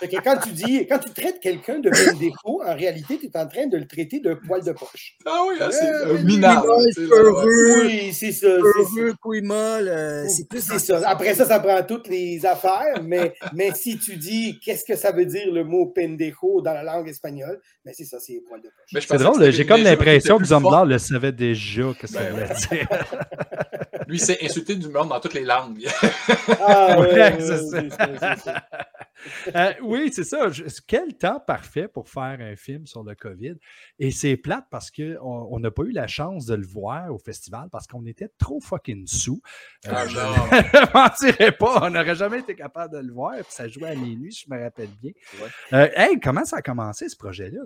Speaker 6: Fait que quand tu dis, quand tu traites quelqu'un de pendejo, en réalité, tu es en train de le traiter de poil de poche.
Speaker 3: Ah oui, ah, c'est euh,
Speaker 6: mais
Speaker 3: minable.
Speaker 5: peureux.
Speaker 6: Oui, c'est ça. c'est ça.
Speaker 5: Heureux, couille molle, euh, c'est plus
Speaker 6: C'est ça. Après ça, ça prend toutes les affaires, mais, mais si tu dis qu'est-ce que ça veut dire le mot pendejo dans la langue espagnole, ben c'est ça, c'est poil de poche.
Speaker 2: C'est drôle, j'ai comme l'impression que
Speaker 3: forte.
Speaker 2: le savait déjà que ça
Speaker 3: Ben
Speaker 2: voulait dire.
Speaker 3: Lui, c'est insulter du monde dans toutes les langues. (laughs)
Speaker 6: Ah, ouais,
Speaker 2: Ouais,
Speaker 6: ouais,
Speaker 2: c'est
Speaker 6: ouais,
Speaker 2: ça.
Speaker 6: c'est ça, c'est ça. (laughs)
Speaker 2: Euh, oui, c'est ça. Je- Quel temps parfait pour faire un film sur le COVID. Et c'est plate parce qu'on on n'a pas eu la chance de le voir au festival parce qu'on était trop fucking sous. Euh,
Speaker 3: Ah,
Speaker 2: je ne (laughs) mentirais pas. On n'aurait jamais été capable de le voir. Puis ça jouait à minuit, si je me rappelle bien. Euh, hey, comment ça a commencé ce projet-là?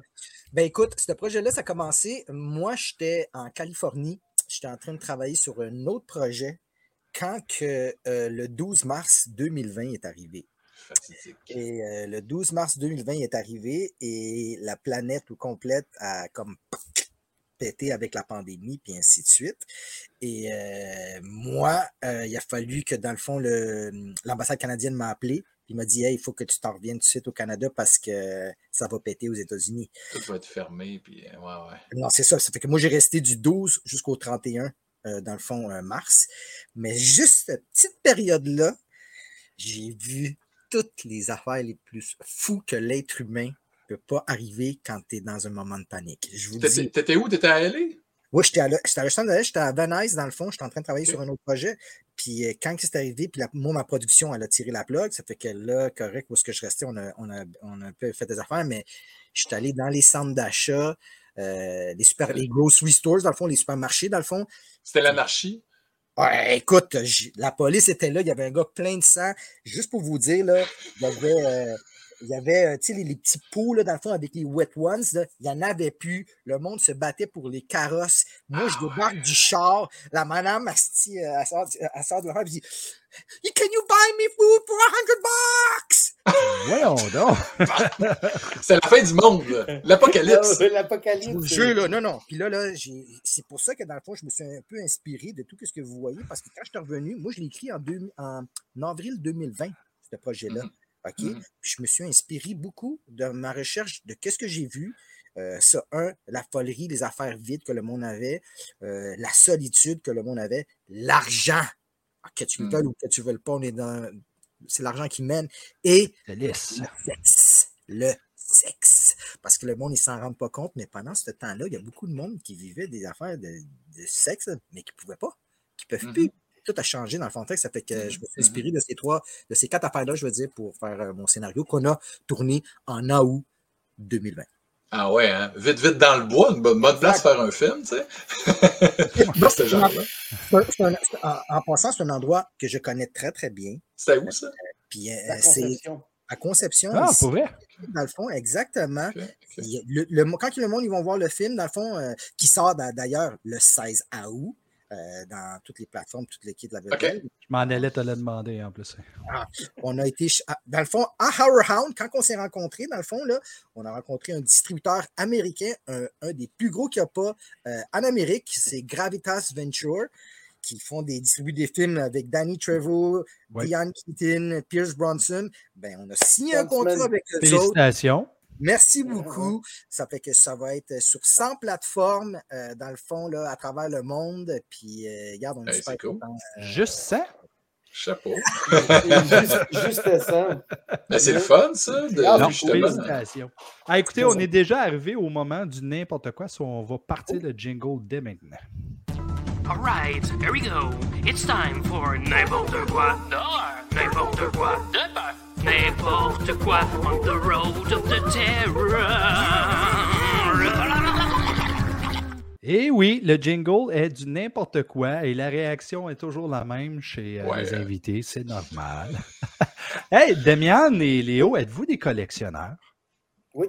Speaker 5: Ben écoute, ce projet-là, ça a commencé. Moi, j'étais en Californie. J'étais en train de travailler sur un autre projet quand que, euh, le 12 mars 2020 est arrivé.
Speaker 3: Fatidique.
Speaker 5: Et euh, le 12 mars 2020 est arrivé et la planète au complète a comme pété avec la pandémie, puis ainsi de suite. Et euh, moi, il a fallu que, dans le fond, l'ambassade canadienne m'a appelé. Il m'a dit, hey, il faut que tu t'en reviennes tout de suite au Canada parce que ça va péter aux États-Unis.
Speaker 3: Tout va être fermé, puis euh, ouais, ouais.
Speaker 5: Non, c'est ça. Ça fait que moi, j'ai resté du 12 jusqu'au 31, euh, dans le fond, euh, mars. Mais juste cette petite période-là, j'ai vu toutes les affaires les plus fous que l'être humain peut pas arriver quand tu es dans un moment de panique. Je vous
Speaker 3: T'étais
Speaker 5: dis.
Speaker 3: t'étais où? T'étais à LA?
Speaker 5: Oui, j'étais à, j'étais à Los Angeles, j'étais à Venice, dans le fond. J'étais en train de travailler sur un autre projet. Puis euh, quand c'est arrivé, puis la- moi, ma production, elle a tiré la plug. Ça fait que là, correct, où est-ce que je restais, on a, on, a, on a un peu fait des affaires, mais je suis allé dans les centres d'achat, euh, les, super, les grocery stores, dans le fond, les supermarchés, dans le fond.
Speaker 3: C'était l'anarchie?
Speaker 5: Ouais, écoute, la police était là, il y avait un gars plein de sang. Juste pour vous dire, là, il y avait, euh, il y avait euh, tu sais, les, les petits pots, là, dans le fond, avec les wet ones, là, il n'y en avait plus. Le monde se battait pour les carrosses. Moi, je débarque du char. La madame, asti, euh, elle sort, elle sort de elle dit Can you buy me food for a hundred bucks?
Speaker 2: Voyons donc. (laughs)
Speaker 3: C'est la fin du monde, là. l'apocalypse. (laughs)
Speaker 6: L'apocalypse.
Speaker 5: Là, non, non. Puis là, là, j'ai- c'est pour ça que dans le fond, je me suis un peu inspiré de tout ce que vous voyez, parce que quand je suis revenu, moi, je l'ai écrit en, deux- en avril 2020, ce projet-là.
Speaker 3: Mhm.
Speaker 5: OK? Puis je me suis inspiré beaucoup de ma recherche de qu'est-ce que j'ai vu. Euh, ça, un, la folerie, les affaires vides que le monde avait, euh, la solitude que le monde avait, l'argent. Ah, Que tu le
Speaker 3: Mhm.
Speaker 5: veuilles ou que tu ne veuilles pas, on est dans. C'est l'argent qui mène. Et le sexe. Le sexe. Parce que le monde, ils s'en rendent pas compte, mais pendant ce temps-là, il y a beaucoup de monde qui vivait des affaires de, de sexe, mais qui ne pouvaient pas, qui ne peuvent
Speaker 3: Mhm.
Speaker 5: plus. Tout a changé dans le fond de texte. Ça fait que je me suis
Speaker 3: Mhm.
Speaker 5: inspiré de ces trois, de ces quatre affaires-là, je veux dire, pour faire euh, mon scénario qu'on a tourné en août 2020.
Speaker 3: Ah ouais, hein? Vite, vite dans le bois, une bonne, bonne place pour faire un film, tu sais. (laughs) Ce genre-là.
Speaker 5: C'est c'est c'est- en, en passant, c'est un endroit que je connais très, très bien.
Speaker 3: C'était où, ça?
Speaker 5: Puis euh, c'est
Speaker 6: conception.
Speaker 5: à Conception.
Speaker 2: Ah, pour vrai?
Speaker 5: dans le fond, exactement. Le- le- quand le monde ils vont voir le film, dans le fond, euh, qui sort d'a- d'ailleurs le 16 août euh, dans toutes les plateformes, toutes les kits de la vedette.
Speaker 2: Je m'en allais te le demander en plus.
Speaker 5: On a été, à- dans le fond, à Hound, quand on s'est rencontrés, dans le fond, là, on a rencontré un distributeur américain, un, un des plus gros qu'il n'y a pas euh, en Amérique, c'est Gravitas Venture, qui font des distribuent des films avec Danny Trevo,
Speaker 2: Ouais.
Speaker 5: Diane Keaton, Pierce Bronson. Ben, on a signé un contrat avec eux autres. Merci beaucoup. Ça fait que ça va être sur 100 plateformes, euh, dans le fond, là, à travers le monde. Puis, euh, regarde, on est
Speaker 3: Hey,
Speaker 5: super
Speaker 3: c'est cool.
Speaker 5: contents.
Speaker 2: Juste ça?
Speaker 3: Chapeau.
Speaker 6: juste, juste ça.
Speaker 3: Mais c'est le fun, ça, de,
Speaker 6: Ah,
Speaker 2: Non, félicitations. Ah, écoutez, on est déjà arrivé au moment du n'importe quoi, so on va partir le jingle dès maintenant.
Speaker 12: All right, here we go. It's time for n'importe quoi dehors, n'importe quoi de n'importe quoi on the road of the terror.
Speaker 2: Et oui, le jingle est du n'importe quoi et la réaction est toujours la même chez euh,
Speaker 3: Ouais.
Speaker 2: les invités, c'est normal. (laughs) hey, Demian et Léo, êtes-vous des collectionneurs?
Speaker 6: Oui.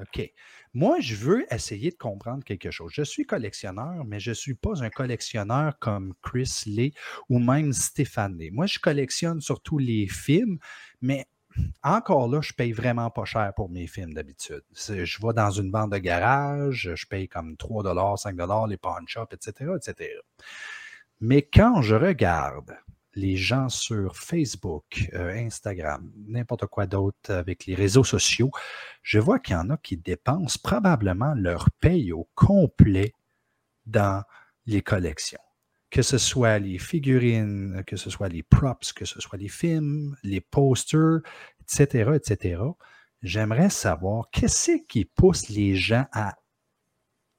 Speaker 2: OK. Moi, je veux essayer de comprendre quelque chose. Je suis collectionneur, mais je ne suis pas un collectionneur comme Chris Lee ou même Stéphane Lee. Moi, je collectionne surtout les films, mais encore là, je paye vraiment pas cher pour mes films d'habitude. Je vais dans une vente de garage, je paye comme 3 5 les pawn shops, etc., etc. Mais quand je regarde les gens sur Facebook, euh, Instagram, n'importe quoi d'autre avec les réseaux sociaux, je vois qu'il y en a qui dépensent probablement leur paye au complet dans les collections. Que ce soit les figurines, que ce soit les props, que ce soit les films, les posters, etc., etc. J'aimerais savoir qu'est-ce qui pousse les gens à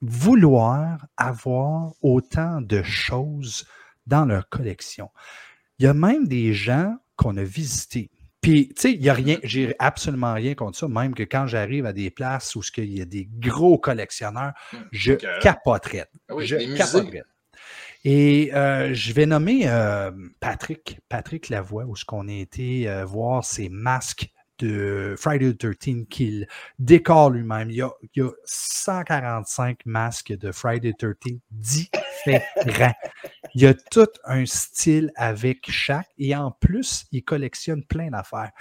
Speaker 2: vouloir avoir autant de choses dans leur collection? Il y a même des gens qu'on a visités. Puis, tu sais, il n'y a rien, j'ai absolument rien contre ça, même que quand j'arrive à des places où il y a des gros collectionneurs, je
Speaker 3: Ok.
Speaker 2: capoterais.
Speaker 3: Ah oui,
Speaker 2: je capoterais. Et euh, je vais nommer euh, Patrick, Patrick Lavoie, où ce qu'on a été euh, voir ses masques de Friday the 13 qu'il décore lui-même. Il y, a, il y a 145 masques de Friday the 13 différents. Il y a tout un style avec chaque et en plus, il collectionne plein d'affaires.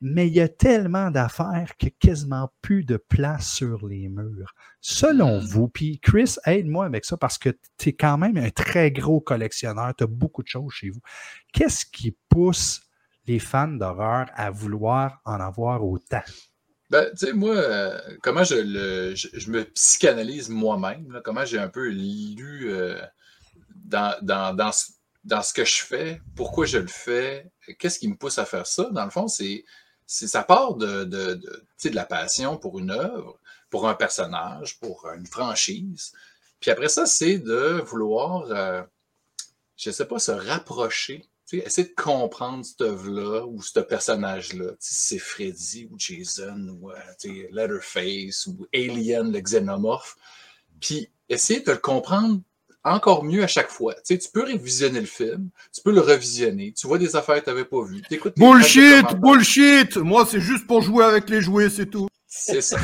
Speaker 2: Mais il y a tellement d'affaires qu'il n'y a quasiment plus de place sur les murs. Selon vous, puis Chris, aide-moi avec ça parce que tu es quand même un très gros collectionneur, tu as beaucoup de choses chez vous. Qu'est-ce qui pousse les fans d'horreur à vouloir en avoir autant?
Speaker 3: Ben, tu sais, moi, euh, comment je, le, je, me psychanalyse moi-même, comment j'ai un peu lu euh, dans, dans, dans, ce- dans ce que je fais, pourquoi je le fais, qu'est-ce qui me pousse à faire ça, dans le fond, c'est ça part de, de, de, la passion pour une œuvre, pour un personnage, pour une franchise. Puis après ça, c'est de vouloir, euh, je sais pas, se rapprocher, essayer de comprendre cette œuvre-là ou ce personnage-là. C'est Freddy ou Jason ou euh, Leatherface ou Alien, le xénomorphe. Puis essayer de le comprendre encore mieux à chaque fois. Tu sais, tu peux révisionner le film, tu peux le revisionner, tu vois des affaires que tu n'avais pas vues.
Speaker 4: Bullshit, bullshit. Moi, c'est juste pour jouer avec les jouets, c'est tout.
Speaker 3: C'est ça.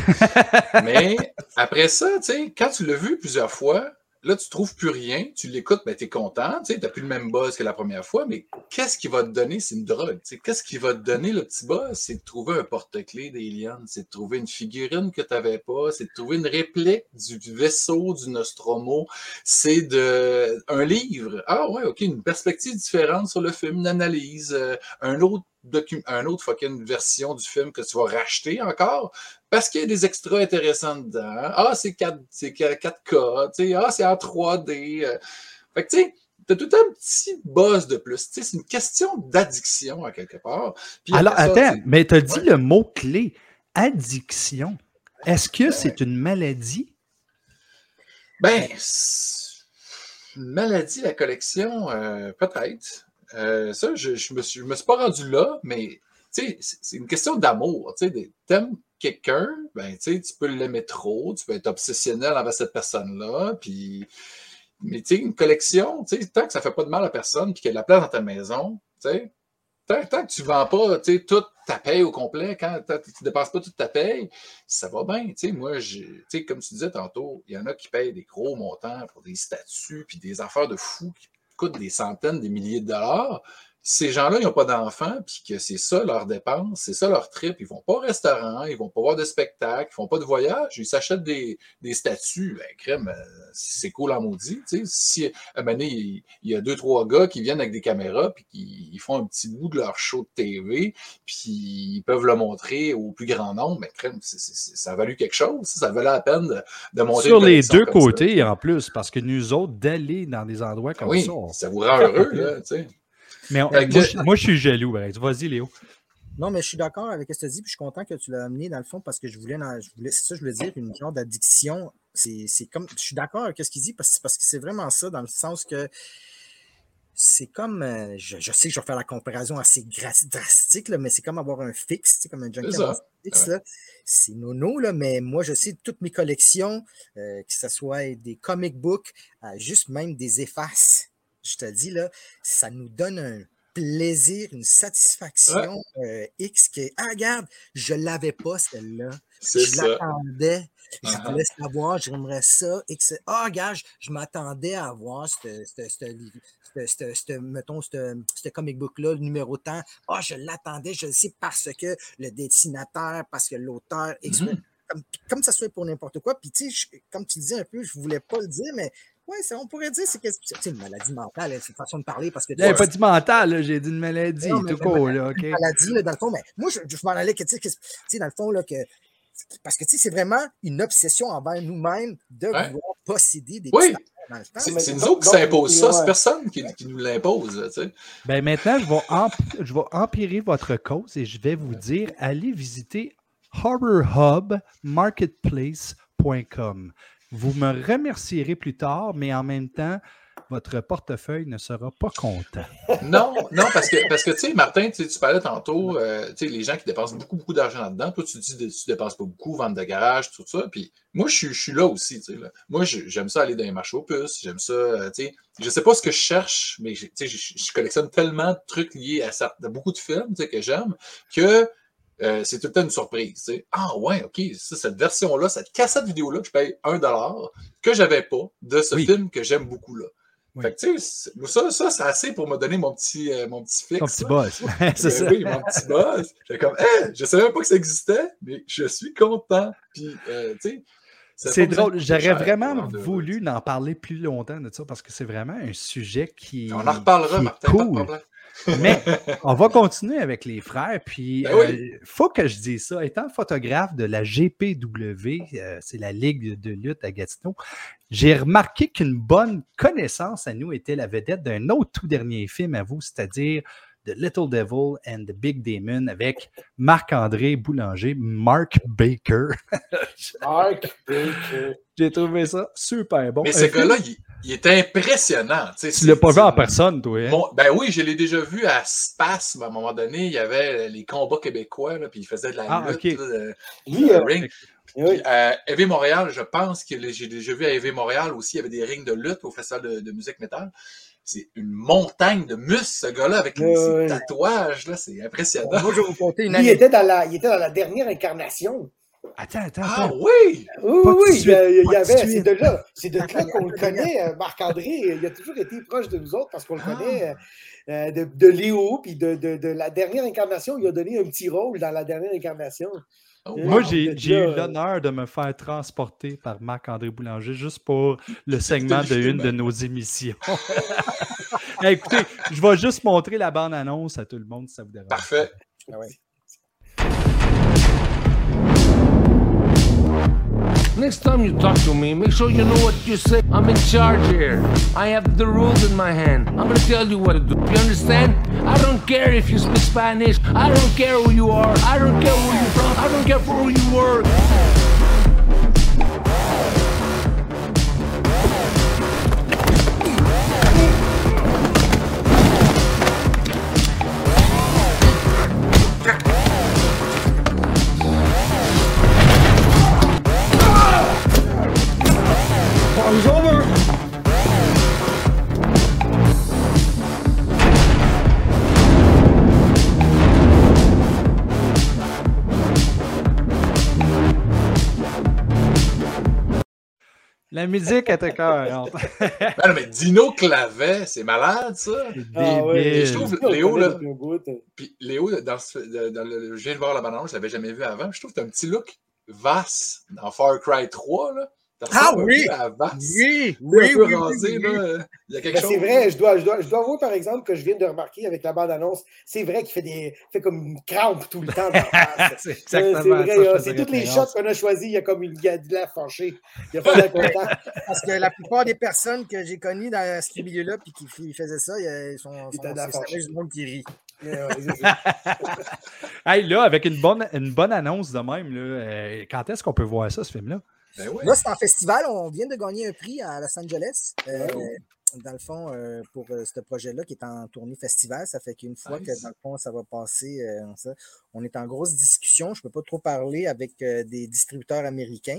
Speaker 3: Mais après ça, tu sais, quand tu l'as vu plusieurs fois, là, tu trouves plus rien, tu l'écoutes, ben, tu es content, tu n'as plus le même buzz que la première fois, mais qu'est-ce qui va te donner? C'est une drogue. Qu'est-ce qui va te donner le petit buzz? C'est de trouver un porte-clés d'Alien, c'est de trouver une figurine que tu n'avais pas, c'est de trouver une réplique du vaisseau du Nostromo, c'est de un livre. Ah ouais, ok, une perspective différente sur le film, une analyse, euh, un autre un autre fucking version du film que tu vas racheter encore parce qu'il y a des extras intéressants dedans. Ah, c'est 4, c'est 4K, tu ah, c'est en 3D. euh. Fait que, tu sais, t'as tout un petit buzz de plus. Tu sais, c'est une question d'addiction, à quelque part. Puis
Speaker 2: Alors,
Speaker 3: ça,
Speaker 2: attends, mais tu as dit le mot-clé, addiction. Est-ce que c'est une maladie?
Speaker 3: Ben, une maladie, la collection, euh, peut-être. Euh, ça, je, je me suis, je me suis pas rendu là, mais c'est une question d'amour. T'aimes quelqu'un, ben, tu peux l'aimer trop, tu peux être obsessionnel envers cette personne-là, puis, mais une collection, tant que ça fait pas de mal à personne, puis qu'il y a de la place dans ta maison, tant, tant que tu vends pas, toute ta paye au complet, quand tu dépenses pas toute ta paye, ça va bien. Moi, comme tu disais tantôt, il y en a qui payent des gros montants pour des statuts puis des affaires de fous qui coûtent des centaines, des milliers de dollars. Ces gens-là, ils n'ont pas d'enfants, puis que c'est ça leur dépense, c'est ça leur trip. Ils vont pas au restaurant, ils vont pas voir de spectacle, ils font pas de voyage, ils s'achètent des, des statuts. Ben, crème, euh, c'est cool en maudit. Tu sais, si à un moment donné, il, il y a deux, trois gars qui viennent avec des caméras, puis qui ils font un petit bout de leur show de TV, puis ils peuvent le montrer au plus grand nombre, mais crème, c'est- c'est- c'est- ça a valu quelque chose. Ça valait la peine de, de monter
Speaker 2: Sur
Speaker 3: une
Speaker 2: les deux
Speaker 3: ça.
Speaker 2: côtés, en plus, parce que nous autres, d'aller dans des endroits comme
Speaker 3: Oui,
Speaker 2: ça. on-
Speaker 3: ça vous rend heureux, là, tu sais.
Speaker 2: Mais on- moi, je, moi, je suis jaloux. Vas-y, Léo.
Speaker 5: Non, mais je suis d'accord avec ce que tu as dit, puis je suis content que tu l'as amené dans le fond parce que je voulais, dans- je voulais c'est ça, que je voulais dire, une genre d'addiction. C'est c'est comme, je suis d'accord avec ce qu'il dit parce, parce que c'est vraiment ça, dans le sens que c'est comme, euh, je, je sais que je vais faire la comparaison assez drastique, là, mais c'est comme avoir un fixe, tu sais, comme un junkie fixe,
Speaker 3: Ouais.
Speaker 5: C'est nono, là, mais moi, je sais toutes mes collections, euh, que ce soit des comic books, euh, juste même des effaces, je te dis, là, ça nous donne un plaisir, une satisfaction euh, X que, ah, regarde, je l'avais pas celle-là. Je l'attendais. Je
Speaker 3: Uh-huh.
Speaker 5: voulais savoir, j'aimerais ça. Et que c'est- Ah, gars, je, je m'attendais à voir ce, mettons, comic book-là, le numéro tant. Ah, je l'attendais, je le sais parce que le dessinateur, parce que l'auteur, X,
Speaker 3: Mhm.
Speaker 5: comme, comme ça soit pour n'importe quoi. Puis, tu sais, comme tu disais un peu, je voulais pas le dire, mais ouais, ça, on pourrait dire, c'est que c'est une maladie mentale, hein, c'est une façon de parler parce que. sais,
Speaker 2: pas dit mental, j'ai dit une maladie,
Speaker 5: non,
Speaker 2: tout
Speaker 5: une
Speaker 2: court,
Speaker 5: maladie-
Speaker 2: là, OK?
Speaker 5: une maladie, là, dans le fond, mais moi, je, je m'en allais que, tu sais, dans le fond, là, que. Parce que, tu sais, c'est vraiment une obsession envers nous-mêmes de vouloir posséder des
Speaker 3: Oui. C'est nous autres qui s'imposent ça,
Speaker 6: ouais.
Speaker 3: c'est personne qui, qui nous l'impose. tu sais.
Speaker 2: Ben maintenant, je vais, je vais empirer votre cause et je vais vous dire allez visiter horrorhubmarketplace.com. Vous me remercierez plus tard, mais en même temps, votre portefeuille ne sera pas content.
Speaker 3: Non, non, parce que, parce que tu sais, Martin, tu parlais tantôt, euh, tu sais, les gens qui dépensent beaucoup, beaucoup d'argent là-dedans. Toi, tu dis que tu dépenses pas beaucoup, vente de garage, tout ça. Puis moi, je, suis- je là aussi. tu sais. Moi, je- j'aime ça aller dans les marchés aux puces. J'aime ça, euh, tu sais. Je sais pas ce que je cherche, mais sais, je, je collectionne tellement de trucs liés à, à beaucoup de films tu sais, que j'aime que euh, c'est tout le temps une surprise. Ah ouais, ok, ça, cette version-là, cette cassette vidéo-là que je paye un dollar, que j'avais pas de ce
Speaker 2: Oui.
Speaker 3: film que j'aime beaucoup là.
Speaker 2: Oui.
Speaker 3: Fait que, ça, ça c'est assez pour me donner mon petit, euh, mon petit fixe.
Speaker 2: Ton petit boss. (laughs) c'est
Speaker 3: Ben
Speaker 2: ça.
Speaker 3: oui, mon petit boss. J'étais comme, hey, je savais même pas que ça existait, mais je suis content. Puis, euh, tu sais,
Speaker 2: C'est
Speaker 3: pas
Speaker 2: drôle. J'aurais vraiment voulu en parler plus longtemps de ça parce que c'est vraiment un sujet qui.
Speaker 3: On en reparlera, Martin, pas de
Speaker 2: cool.
Speaker 3: problème.
Speaker 2: Mais (laughs) on va continuer avec les frères. Puis,
Speaker 3: Ben
Speaker 2: euh, faut que je dise ça. Étant photographe de la GPW, euh, c'est la Ligue de lutte à Gatineau, j'ai remarqué qu'une bonne connaissance à nous était la vedette d'un autre tout dernier film à vous, c'est-à-dire The Little Devil and the Big Demon avec Marc-André Boulanger, Mark Baker. (laughs)
Speaker 6: Mark Baker.
Speaker 2: J'ai trouvé ça super bon.
Speaker 3: Mais ce
Speaker 2: film-
Speaker 3: gars-là, il, il est impressionnant. Tu c'est-
Speaker 2: l'as pas vu en personne, toi. hein?
Speaker 3: Mon- ben oui, je l'ai déjà vu à Spasme à un moment donné. Il y avait les combats québécois, là, puis il faisait de la
Speaker 2: Ah,
Speaker 3: lutte.
Speaker 2: ok.
Speaker 3: là, de-
Speaker 6: Lui,
Speaker 3: de
Speaker 6: euh,
Speaker 3: ring.
Speaker 6: oui.
Speaker 3: À EV Montréal, je pense que j'ai déjà vu à EV Montréal aussi, il y avait des rings de lutte au festival de, de musique métal. C'est une montagne de muscles, ce gars-là, avec ses tatouages. là, C'est impressionnant.
Speaker 5: Moi, je vais vous conter une
Speaker 6: Lui, il était, dans la, il était dans la dernière incarnation.
Speaker 2: Attends, attends,
Speaker 3: Ah
Speaker 2: attends.
Speaker 3: oui!
Speaker 6: Oui,
Speaker 2: Pas
Speaker 6: oui,
Speaker 2: suite,
Speaker 6: il y avait, c'est de là, c'est de là (laughs) qu'on le connaît, euh, Marc-André. Il a toujours été proche de nous autres parce qu'on le
Speaker 2: Ah.
Speaker 6: connaît euh, euh, de, de Léo, puis de, de, de la dernière incarnation. Il a donné un petit rôle dans la dernière incarnation.
Speaker 3: Oh,
Speaker 2: Moi,
Speaker 3: wow.
Speaker 2: j'ai
Speaker 6: d'être
Speaker 2: j'ai eu l'honneur de me faire transporter par Marc-André Boulanger juste pour le segment de une de nos émissions. (laughs) Eh, Écoutez, je vais juste montrer la bande-annonce à tout le monde si ça vous dérange.
Speaker 3: Parfait.
Speaker 5: Ah ouais.
Speaker 13: Next time you talk to me, make sure you know what you say. I'm in charge here. I have the rules in my hand. I'm gonna tell you what to do. You understand? I don't care if you speak Spanish. I don't care who you are. I don't care where you're from. I don't care for who you work.
Speaker 6: Party's
Speaker 2: La musique est écœurante.
Speaker 3: Ben non, mais Dino Clavet, c'est malade, ça.
Speaker 6: Ah
Speaker 3: je trouve Léo, là, puis Léo, dans, ce- dans le, je viens de voir la bande je l'avais jamais vu avant. Je trouve que tu as un petit look Vass dans Far Cry 3. Là.
Speaker 5: Ah oui! Oui,
Speaker 3: Un
Speaker 5: oui,
Speaker 3: peu
Speaker 5: oui,
Speaker 3: rasé,
Speaker 5: oui, oui.
Speaker 3: là. Il y a quelque
Speaker 6: Ben,
Speaker 3: chose.
Speaker 6: c'est vrai, je dois, je, dois, je dois avouer par exemple que je viens de remarquer avec la bande-annonce, c'est vrai qu'il fait, des, fait comme une crampe tout le temps. dans la face. (laughs)
Speaker 2: c'est exactement
Speaker 6: vrai,
Speaker 2: ça.
Speaker 6: euh,
Speaker 2: je
Speaker 6: c'est toutes les shots qu'on a choisis, il y a comme une, il y a de l'air fâché. Il y a pas (laughs) content.
Speaker 5: Parce que la plupart des personnes que j'ai connues dans ce milieu-là puis qui faisaient ça, ils sont, sont, c'est du monde qui rit. (laughs)
Speaker 2: Hey, là, avec une bonne, une bonne annonce de même, là, euh, quand est-ce qu'on peut voir ça, ce film-là?
Speaker 3: Ben ouais.
Speaker 5: Là, c'est en festival. On vient de gagner un prix à Los Angeles. euh,
Speaker 3: Oh.
Speaker 5: Dans le fond, euh, pour euh, ce projet-là qui est en tournée festival, ça fait qu'une fois
Speaker 3: Nice.
Speaker 5: que dans le fond, ça va passer, euh, on est en grosse discussion. Je ne peux pas trop parler avec des distributeurs américains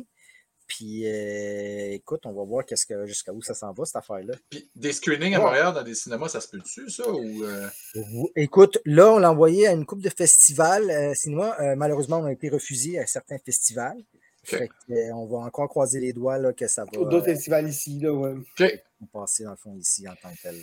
Speaker 5: Puis euh, écoute, on va voir qu'est-ce que, jusqu'à où ça s'en va, cette affaire-là.
Speaker 3: Puis des screenings à. Montréal dans des cinémas, ça se peut-tu, ça? Ou, euh,
Speaker 5: Écoute, là, on l'a envoyé à une coupe de festivals euh, cinéma. Malheureusement, on a été refusé à certains festivals. Fait que, euh, on va encore croiser les doigts là, que ça va
Speaker 6: D'autres
Speaker 5: euh,
Speaker 6: festivals ici, là, ouais.
Speaker 5: passer dans le fond ici en tant que tel.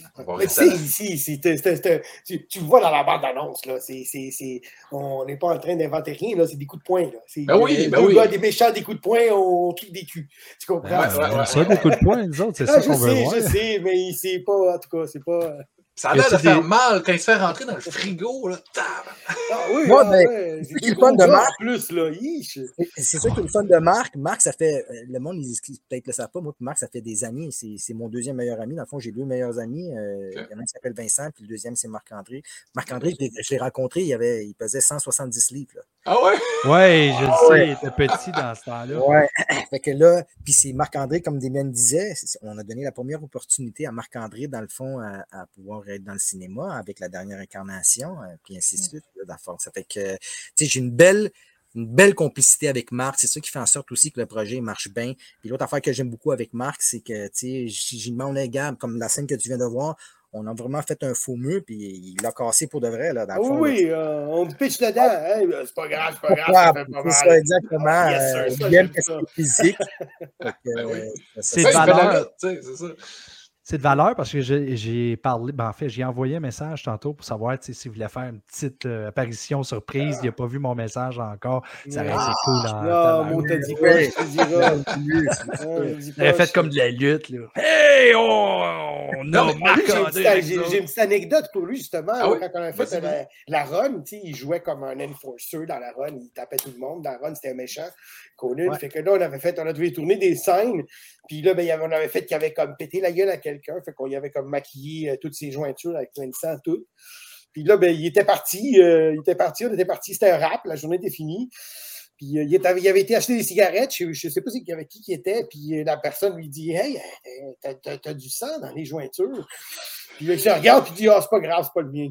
Speaker 6: tu tu, vois dans la bande-annonce, là. c'est- c'est- c'est- on n'est pas en train d'inventer rien, là. C'est des coups de poing, là. C'est
Speaker 3: Ben oui,
Speaker 6: euh,
Speaker 3: ben
Speaker 6: deux
Speaker 3: oui.
Speaker 6: gars, des méchants, des coups de poing, on kick des culs. Tu comprends?
Speaker 2: Ouais, on aime ça, des coups de poing, nous autres, c'est
Speaker 6: Ah,
Speaker 2: ça
Speaker 6: je
Speaker 2: qu'on veut
Speaker 6: sais,
Speaker 2: voir.
Speaker 6: je sais, mais c'est pas, en tout cas, c'est pas.
Speaker 3: Ça a l'air de faire
Speaker 2: des-
Speaker 3: mal quand il se fait rentrer dans le frigo, là.
Speaker 6: Ah oui,
Speaker 5: Moi, ben,
Speaker 6: ouais,
Speaker 5: c'est qui
Speaker 6: des
Speaker 5: le fun de Marc?
Speaker 6: plus, là.
Speaker 5: C'est- C'est sûr que le fun de Marc, Marc, ça fait. euh, Le monde, ils peut-être le savent pas. Moi, Marc, ça fait des années. C'est c'est mon deuxième meilleur ami. Dans le fond, j'ai deux meilleurs amis. euh, Il y en a un qui s'appelle Vincent, puis le deuxième, c'est Marc-André. Marc-André, je l'ai- je l'ai rencontré, il, avait, il pesait 170 livres. là.
Speaker 3: Ah ouais?
Speaker 2: Ouais, je le
Speaker 5: Ah
Speaker 2: sais,
Speaker 5: ouais.
Speaker 2: il était petit dans ce temps-là.
Speaker 5: Ouais. (laughs) fait que là, puis c'est Marc-André, comme Damien disait, on a donné la première opportunité à Marc-André, dans le fond, à, à pouvoir être dans le cinéma avec la dernière incarnation, euh, puis ainsi de suite. là, dans le fond. Ça fait que, tu sais, j'ai une belle, une belle complicité avec Marc. C'est ça qui fait en sorte aussi que le projet marche bien. Puis l'autre affaire que j'aime beaucoup avec Marc, c'est que, tu sais, j'ai demandé, gars, comme la scène que tu viens de voir, on a vraiment fait un faux mur, puis il l'a cassé pour de vrai, là, dans
Speaker 6: Ah
Speaker 5: le fond. là.
Speaker 6: oui, euh, on pitch dedans. Hein? ben, C'est pas grave, c'est pas grave,
Speaker 5: Pourquoi?
Speaker 6: ça fait pas
Speaker 5: C'est
Speaker 6: mal.
Speaker 5: ça, exactement.
Speaker 6: Ah, yes, sir,
Speaker 5: euh,
Speaker 6: ça,
Speaker 5: il aime physique. (laughs)
Speaker 3: Ben oui.
Speaker 5: euh,
Speaker 2: C'est
Speaker 3: la
Speaker 2: valeur.
Speaker 3: c'est ça.
Speaker 2: C'est de valeur parce que j'ai parlé, ben en fait, j'ai envoyé un message tantôt pour savoir s'il voulait faire une petite euh, apparition surprise. Il n'a pas vu mon message encore. Ça été
Speaker 6: Ah,
Speaker 2: cool.
Speaker 6: Ah, mon t'as dit quoi? Je te dirai. Je dis
Speaker 2: Il
Speaker 6: pas,
Speaker 2: fait comme de la lutte. Là. Hey, on, on
Speaker 6: Non,
Speaker 2: a
Speaker 6: j'ai une petite- anecdote pour lui, justement.
Speaker 3: Ah oui?
Speaker 6: Quand on a fait la, la run, il jouait comme un enforcer dans la run. Il tapait tout le monde. Dans la run, c'était un méchant. Conan.
Speaker 5: Ouais.
Speaker 6: Fait que là, on avait fait, on a dû tourner des scènes. Puis là, ben, avait- on avait fait qu'il avait comme pété la gueule à quelqu'un. Fait qu'on y avait comme maquillé euh, toutes ses jointures avec plein de sang, tout. Puis là, ben, il était parti. euh, il était parti, on était parti. C'était un rap. La journée était finie. Puis euh, il, il avait été acheter des cigarettes. Je ne sais pas c'est avec qui qui était. Puis la personne lui dit Hey, t'as- t'as du sang dans les jointures. Puis il se regarde puis il dit Ah, c'est pas grave, c'est pas le mien.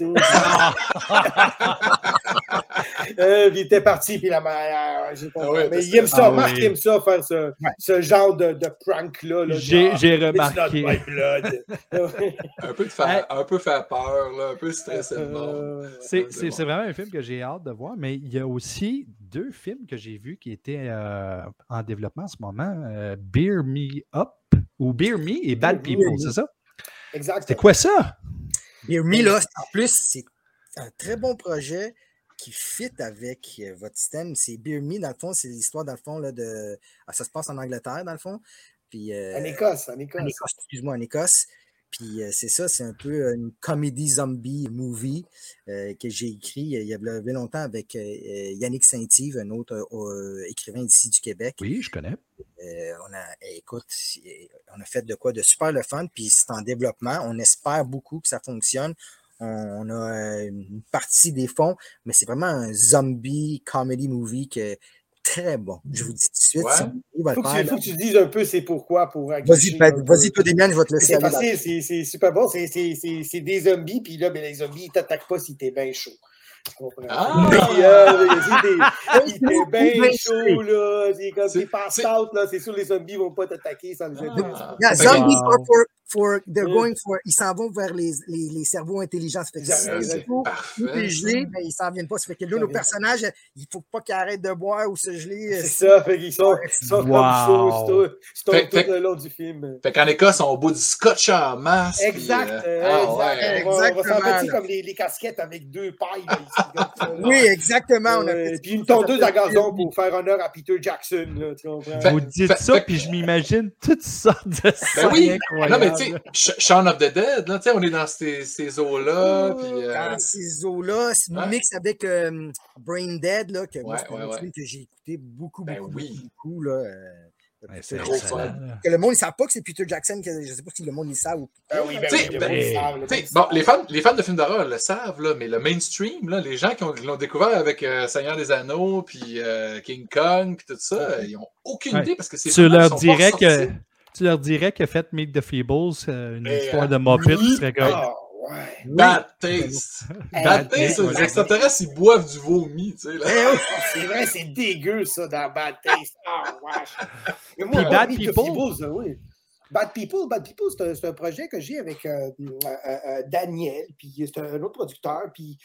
Speaker 6: (laughs) (laughs) Euh, puis il était parti, puis la mère,
Speaker 3: Ah ouais,
Speaker 6: Mais
Speaker 3: parce
Speaker 6: il aime ça,
Speaker 2: Ah
Speaker 6: Marc
Speaker 2: oui.
Speaker 6: aime ça, faire ce, ce genre de, de prank-là. là,
Speaker 2: J'ai- remarqué.
Speaker 6: my blood. (laughs)
Speaker 3: Un peu, de faire, un peu faire peur, là, un peu stresser le monde.
Speaker 6: Euh,
Speaker 2: C'est c'est- c'est vraiment un film que j'ai hâte de voir, mais il y a aussi deux films que j'ai vus qui étaient euh, en développement en ce moment. euh, Beer Me Up ou Beer Me et Bad
Speaker 6: Beer
Speaker 2: People, c'est ça?
Speaker 6: Exact.
Speaker 2: C'était quoi ça?
Speaker 5: Beer Me, là, en plus, c'est un très bon projet qui fit avec euh, votre système. C'est Beer Me, dans le fond, c'est l'histoire, dans le fond, là, de. ah, ça se passe en Angleterre, dans le fond. Puis, euh,
Speaker 6: En Écosse, en Écosse.
Speaker 5: en Écosse, excuse-moi, en Écosse. Puis euh, c'est ça, c'est un peu une comédie zombie movie euh, que j'ai écrit euh, il y a il y a longtemps avec Yannick Saint-Yves, un autre euh, écrivain d'ici du Québec.
Speaker 2: Oui, je connais.
Speaker 5: Euh, on a, écoute, on a fait de quoi de super le fun, puis c'est en développement. On espère beaucoup que ça fonctionne. On, on a euh, une partie des fonds, mais c'est vraiment un zombie comedy movie que très bon. Je vous dis tout de suite,
Speaker 3: Ouais.
Speaker 5: si on va le
Speaker 6: Faut que,
Speaker 5: faire,
Speaker 6: tu, faut
Speaker 5: là.
Speaker 6: que tu dises un peu c'est pourquoi pour
Speaker 5: Vas-y,
Speaker 6: peu.
Speaker 5: vas-y, toi, Demian, je vais te laisser
Speaker 6: C'est
Speaker 5: aller.
Speaker 6: facile, c'est- c'est super bon. C'est- C'est c'est- c'est des zombies, puis là, ben, les zombies, ils t'attaquent pas si t'es bien chaud. Tu comprends?
Speaker 3: Ah!
Speaker 6: Puis, euh, t'es
Speaker 5: bien chaud.
Speaker 6: là, c'est comme
Speaker 3: C'est-
Speaker 6: t'es pass
Speaker 3: c'est-
Speaker 6: out, là, c'est sûr les zombies vont pas t'attaquer sans les aider.
Speaker 3: Ah.
Speaker 5: Yeah, zombies
Speaker 2: Wow.
Speaker 5: are for, for they're
Speaker 6: Mm.
Speaker 5: going for, ils s'en vont vers les, les, les cerveaux intelligents. Ça fait que si
Speaker 3: ça.
Speaker 5: gelé, ben, ils s'en viennent pas. Ça fait que là,
Speaker 6: Ça
Speaker 5: nos personnages, il faut pas qu'ils arrêtent de boire ou se geler. euh,
Speaker 6: C'est ça, fait qu'ils sont, ils sont
Speaker 2: Wow.
Speaker 6: comme tout-
Speaker 3: Fait-
Speaker 6: tout
Speaker 3: fait-
Speaker 6: le long du film.
Speaker 3: Fait qu'en Écosse, on bout du scotch en masse. puis,
Speaker 6: Exact,
Speaker 3: euh,
Speaker 6: euh,
Speaker 3: ah
Speaker 6: exact.
Speaker 3: ouais.
Speaker 6: On va, on s'en comme les, les casquettes avec deux pailles. ça, là.
Speaker 5: Oui, exactement. On a
Speaker 6: Euh, puis une
Speaker 5: ça, ça
Speaker 6: tondeuse à gazon pour faire honneur à Peter Jackson. Là, tu comprends?
Speaker 3: Fait-
Speaker 2: Vous dites
Speaker 3: fait-
Speaker 2: ça,
Speaker 3: fait-
Speaker 2: puis je m'imagine toutes sortes de
Speaker 3: Ben
Speaker 2: scènes
Speaker 3: oui, non mais Shaun of the Dead, là, tu sais, on est dans ces, ces eaux-là, puis euh,
Speaker 5: Dans ces eaux-là, c'est
Speaker 3: Ouais.
Speaker 5: mix avec euh, Brain Dead, là, que moi, c'est
Speaker 3: ouais,
Speaker 5: film que j'ai écouté beaucoup,
Speaker 3: Ben
Speaker 5: beaucoup,
Speaker 3: oui.
Speaker 5: beaucoup, là. euh,
Speaker 2: c'est.
Speaker 5: Que le monde ne savent pas que c'est Peter Jackson, que je sais pas si le monde le savent ou
Speaker 6: Ah oui, ben oui,
Speaker 3: ben,
Speaker 6: le savent, le le
Speaker 3: bon, les fans, les fans de films d'horreur le savent, là, mais le mainstream, là, les gens qui ont- l'ont découvert avec euh, Seigneur des Anneaux, puis euh, King Kong, puis tout ça, ils ont aucune
Speaker 2: Ouais.
Speaker 3: idée parce que c'est
Speaker 2: Tu leur
Speaker 3: pas
Speaker 2: dirais que
Speaker 3: sortis.
Speaker 2: Tu leur dirais que faites Meet the Feebles, euh, une histoire
Speaker 6: euh,
Speaker 2: de Muppet,
Speaker 6: oui,
Speaker 2: serait comme
Speaker 6: Ouais.
Speaker 3: Bad taste.
Speaker 6: Hey,
Speaker 3: Bad taste, les extraterrestres, ils boivent du vomi, tu sais. là.
Speaker 6: Eh (laughs) c'est vrai, c'est dégueu, ça, dans Bad Taste. Ah, wesh. Mais
Speaker 2: Puis Bad People.
Speaker 6: People, ça, oui. Bad People, Bad People, c'est un, projet que j'ai avec euh, euh, euh, Daniel, puis c'est un autre producteur, puis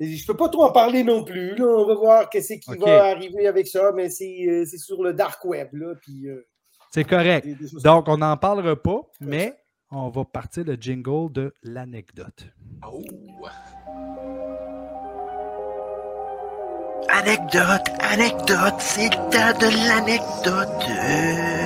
Speaker 6: je peux pas trop en parler non plus. Là. On va voir qu'est-ce qui va arriver avec ça, mais c'est euh, c'est sur le dark web, là, puis... euh,
Speaker 2: C'est correct. Donc, on n'en parlera pas, mais on va partir le jingle de l'anecdote.
Speaker 3: Oh.
Speaker 14: Anecdote, anecdote, c'est le temps de l'anecdote.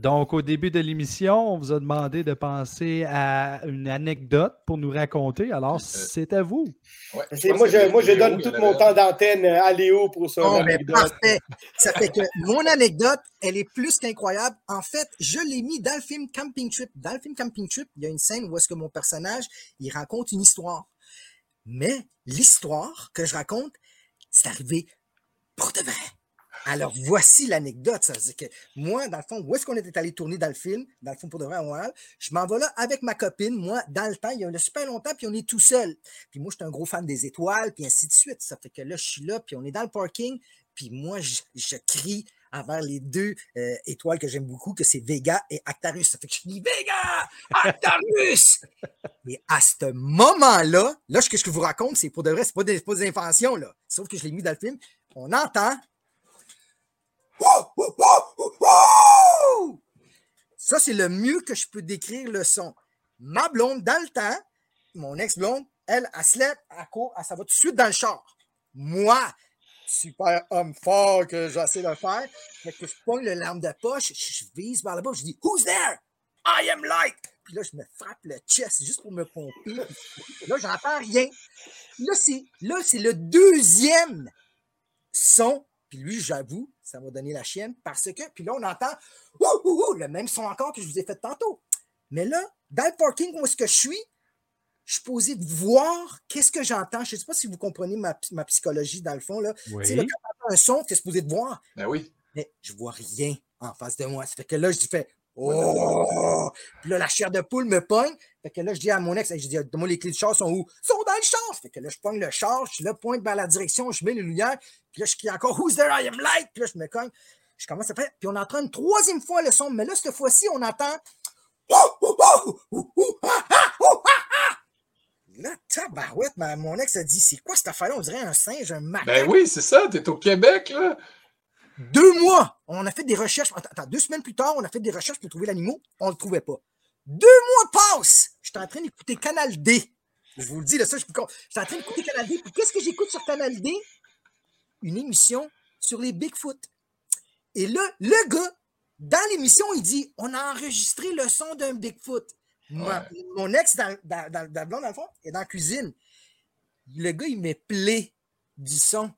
Speaker 2: Donc, au début de l'émission, on vous a demandé de penser à une anecdote pour nous raconter. Alors, c'est à vous.
Speaker 3: Ouais,
Speaker 6: Moi, je, moi, je
Speaker 3: Léo,
Speaker 6: donne tout mon temps d'antenne à Léo pour
Speaker 5: ben,
Speaker 6: l'anecdote.
Speaker 5: parfait. Ça fait que mon anecdote, elle est plus qu'incroyable. En fait, je l'ai mis dans le film Camping Trip. Dans le film Camping Trip, il y a une scène où est-ce que mon personnage, il raconte une histoire. Mais l'histoire que je raconte, c'est arrivé pour de vrai. Alors, voici l'anecdote. Ça veut dire que moi, dans le fond, où est-ce qu'on était allé tourner dans le film? Dans le fond, pour de vrai, à Montréal. Je m'en vais là avec ma copine. Moi, dans le temps, il y a super longtemps, puis on est tout seul. Puis moi, je suis un gros fan des étoiles, puis ainsi de suite. Ça fait que là, je suis là, puis on est dans le parking. Puis moi, je, je crie envers les deux euh, étoiles que j'aime beaucoup, que c'est Vega et Actarus. Ça fait que je dis Vega! Actarus! (laughs) Et à ce moment-là, là, ce que je vous raconte, c'est pour de vrai, c'est pas des, pas des inventions, là. Sauf que je l'ai mis dans le film. On entend. Ça, c'est le mieux que je peux décrire le son. Ma blonde, dans le temps, mon ex-blonde, elle, elle se lève, elle court, elle va tout de suite dans le char. Moi, super homme fort que j'essaie de faire, que je pogne le larme de poche, je, vise vers là-bas, je dis Who's there? I am light! Puis là, je me frappe le chest juste pour me pomper. Là, j'entends rien. Là, c'est le deuxième son. Puis lui, j'avoue, ça m'a donné la chienne parce que, puis là, on entend Ouh, ouh, ouh, le même son encore que je vous ai fait tantôt. Mais là, dans le parking où est-ce que je suis, je suis posé de voir qu'est-ce que j'entends. Je ne sais pas si vous comprenez ma, ma psychologie dans le fond. Là.
Speaker 2: Oui.
Speaker 5: Tu sais, là, quand tu entends un son, tu es supposé de voir.
Speaker 3: Ben oui.
Speaker 5: Mais je vois rien en face de moi. Ça fait que là, je fais Oh! Puis là, la chair de poule me pogne. Fait que là, je dis à mon ex, je dis, donne-moi les clés du char sont où? Sont dans le char! Fait que là, je pogne le char, je suis là, pointe vers la direction, je mets les lumières. Puis là, je crie encore Who's there? I am light! Puis là, je me cogne. Je commence à faire. Puis on entend une troisième fois le son. Mais là, cette fois-ci, on entend. Là, tabarouette, mon ex a dit C'est quoi cette affaire-là? On dirait un singe, un macaque.
Speaker 3: Ben oui, c'est ça, t'es au Québec, là.
Speaker 5: Deux mois, on a fait des recherches. Attends, deux semaines plus tard, on a fait des recherches pour trouver l'animal. On ne le trouvait pas. Deux mois passent. J'étais en train d'écouter Canal D. Je vous le dis, là, ça, je. J'étais en train d'écouter Canal D. Puis qu'est-ce que j'écoute sur Canal D? Une émission sur les Bigfoot. Et là, le gars, dans l'émission, il dit On a enregistré le son d'un Bigfoot. Moi, Mon ex, dans, dans, dans, dans, le blond, dans le fond, est dans la cuisine. Le gars, il met play du son.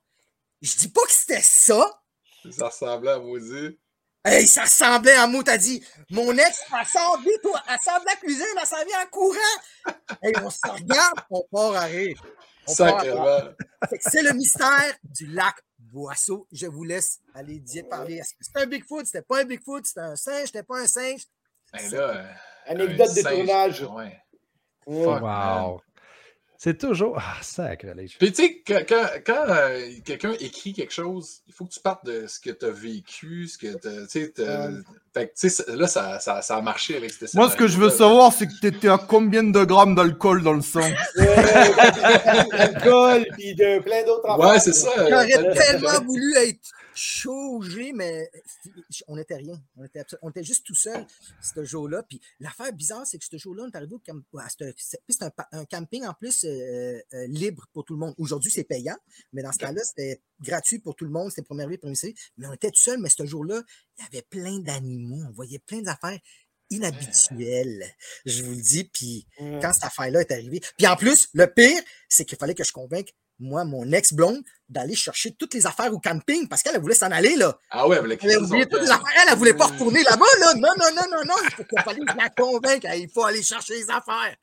Speaker 5: Je dis pas que c'était ça.
Speaker 3: Ça ressemblait à maudit.
Speaker 5: Hey, ça ressemblait à mot, t'as dit. Mon ex, elle sort vite, toi, elle sort de la cuisine, elle s'en vient en courant. Hey, on se regarde, on part à rire.
Speaker 3: Sacrément.
Speaker 5: C'est le mystère du lac Boisseau. Je vous laisse aller dire parler. Est-ce que c'était un Bigfoot? C'était pas un Bigfoot? C'était un singe? C'était pas un singe?
Speaker 3: Ben là,
Speaker 6: Anecdote
Speaker 3: un
Speaker 6: de
Speaker 3: singe,
Speaker 6: tournage.
Speaker 3: Ouais. Fuck, man.
Speaker 2: C'est toujours. Ah, sacré. les-
Speaker 3: Puis tu sais, quand, quand, quand, euh, quelqu'un écrit quelque chose, il faut que tu partes de ce que tu as vécu, ce que t'as- tu sais, t'as- fait que, tu sais, là, ça, ça, ça a marché avec cette
Speaker 4: Moi, ce que je veux savoir, c'est que t'étais à combien de grammes d'alcool dans le sang? (laughs)
Speaker 6: D'alcool, puis de plein d'autres
Speaker 3: Ouais, c'est ça.
Speaker 5: J'aurais tellement voulu être chaugé, mais on n'était rien. On était, absolu- on était juste tout seul ce jour-là. Puis l'affaire bizarre, c'est que ce jour-là, on est arrivé au camp- c'est un, pa- un camping en plus euh, euh, libre pour tout le monde. Aujourd'hui, c'est payant, mais dans ce cas-là, c'était gratuit pour tout le monde. C'était première vie, première série. Mais on était tout seul, mais ce jour-là, il y avait plein d'animaux. On voyait plein d'affaires inhabituelles. Je vous le dis. Puis quand cette affaire-là est arrivée. Puis en plus, le pire, c'est qu'il fallait que je convainque moi, mon ex-blonde, d'aller chercher toutes les affaires au camping parce qu'elle elle voulait s'en aller, là.
Speaker 3: Ah ouais, elle voulait
Speaker 5: Elle oublié toutes les affaires. Elle, elle voulait pas retourner là-bas, là. Non, non, non, non, non. Il faut qu'il fallait que je la convainque. Il faut aller chercher les affaires.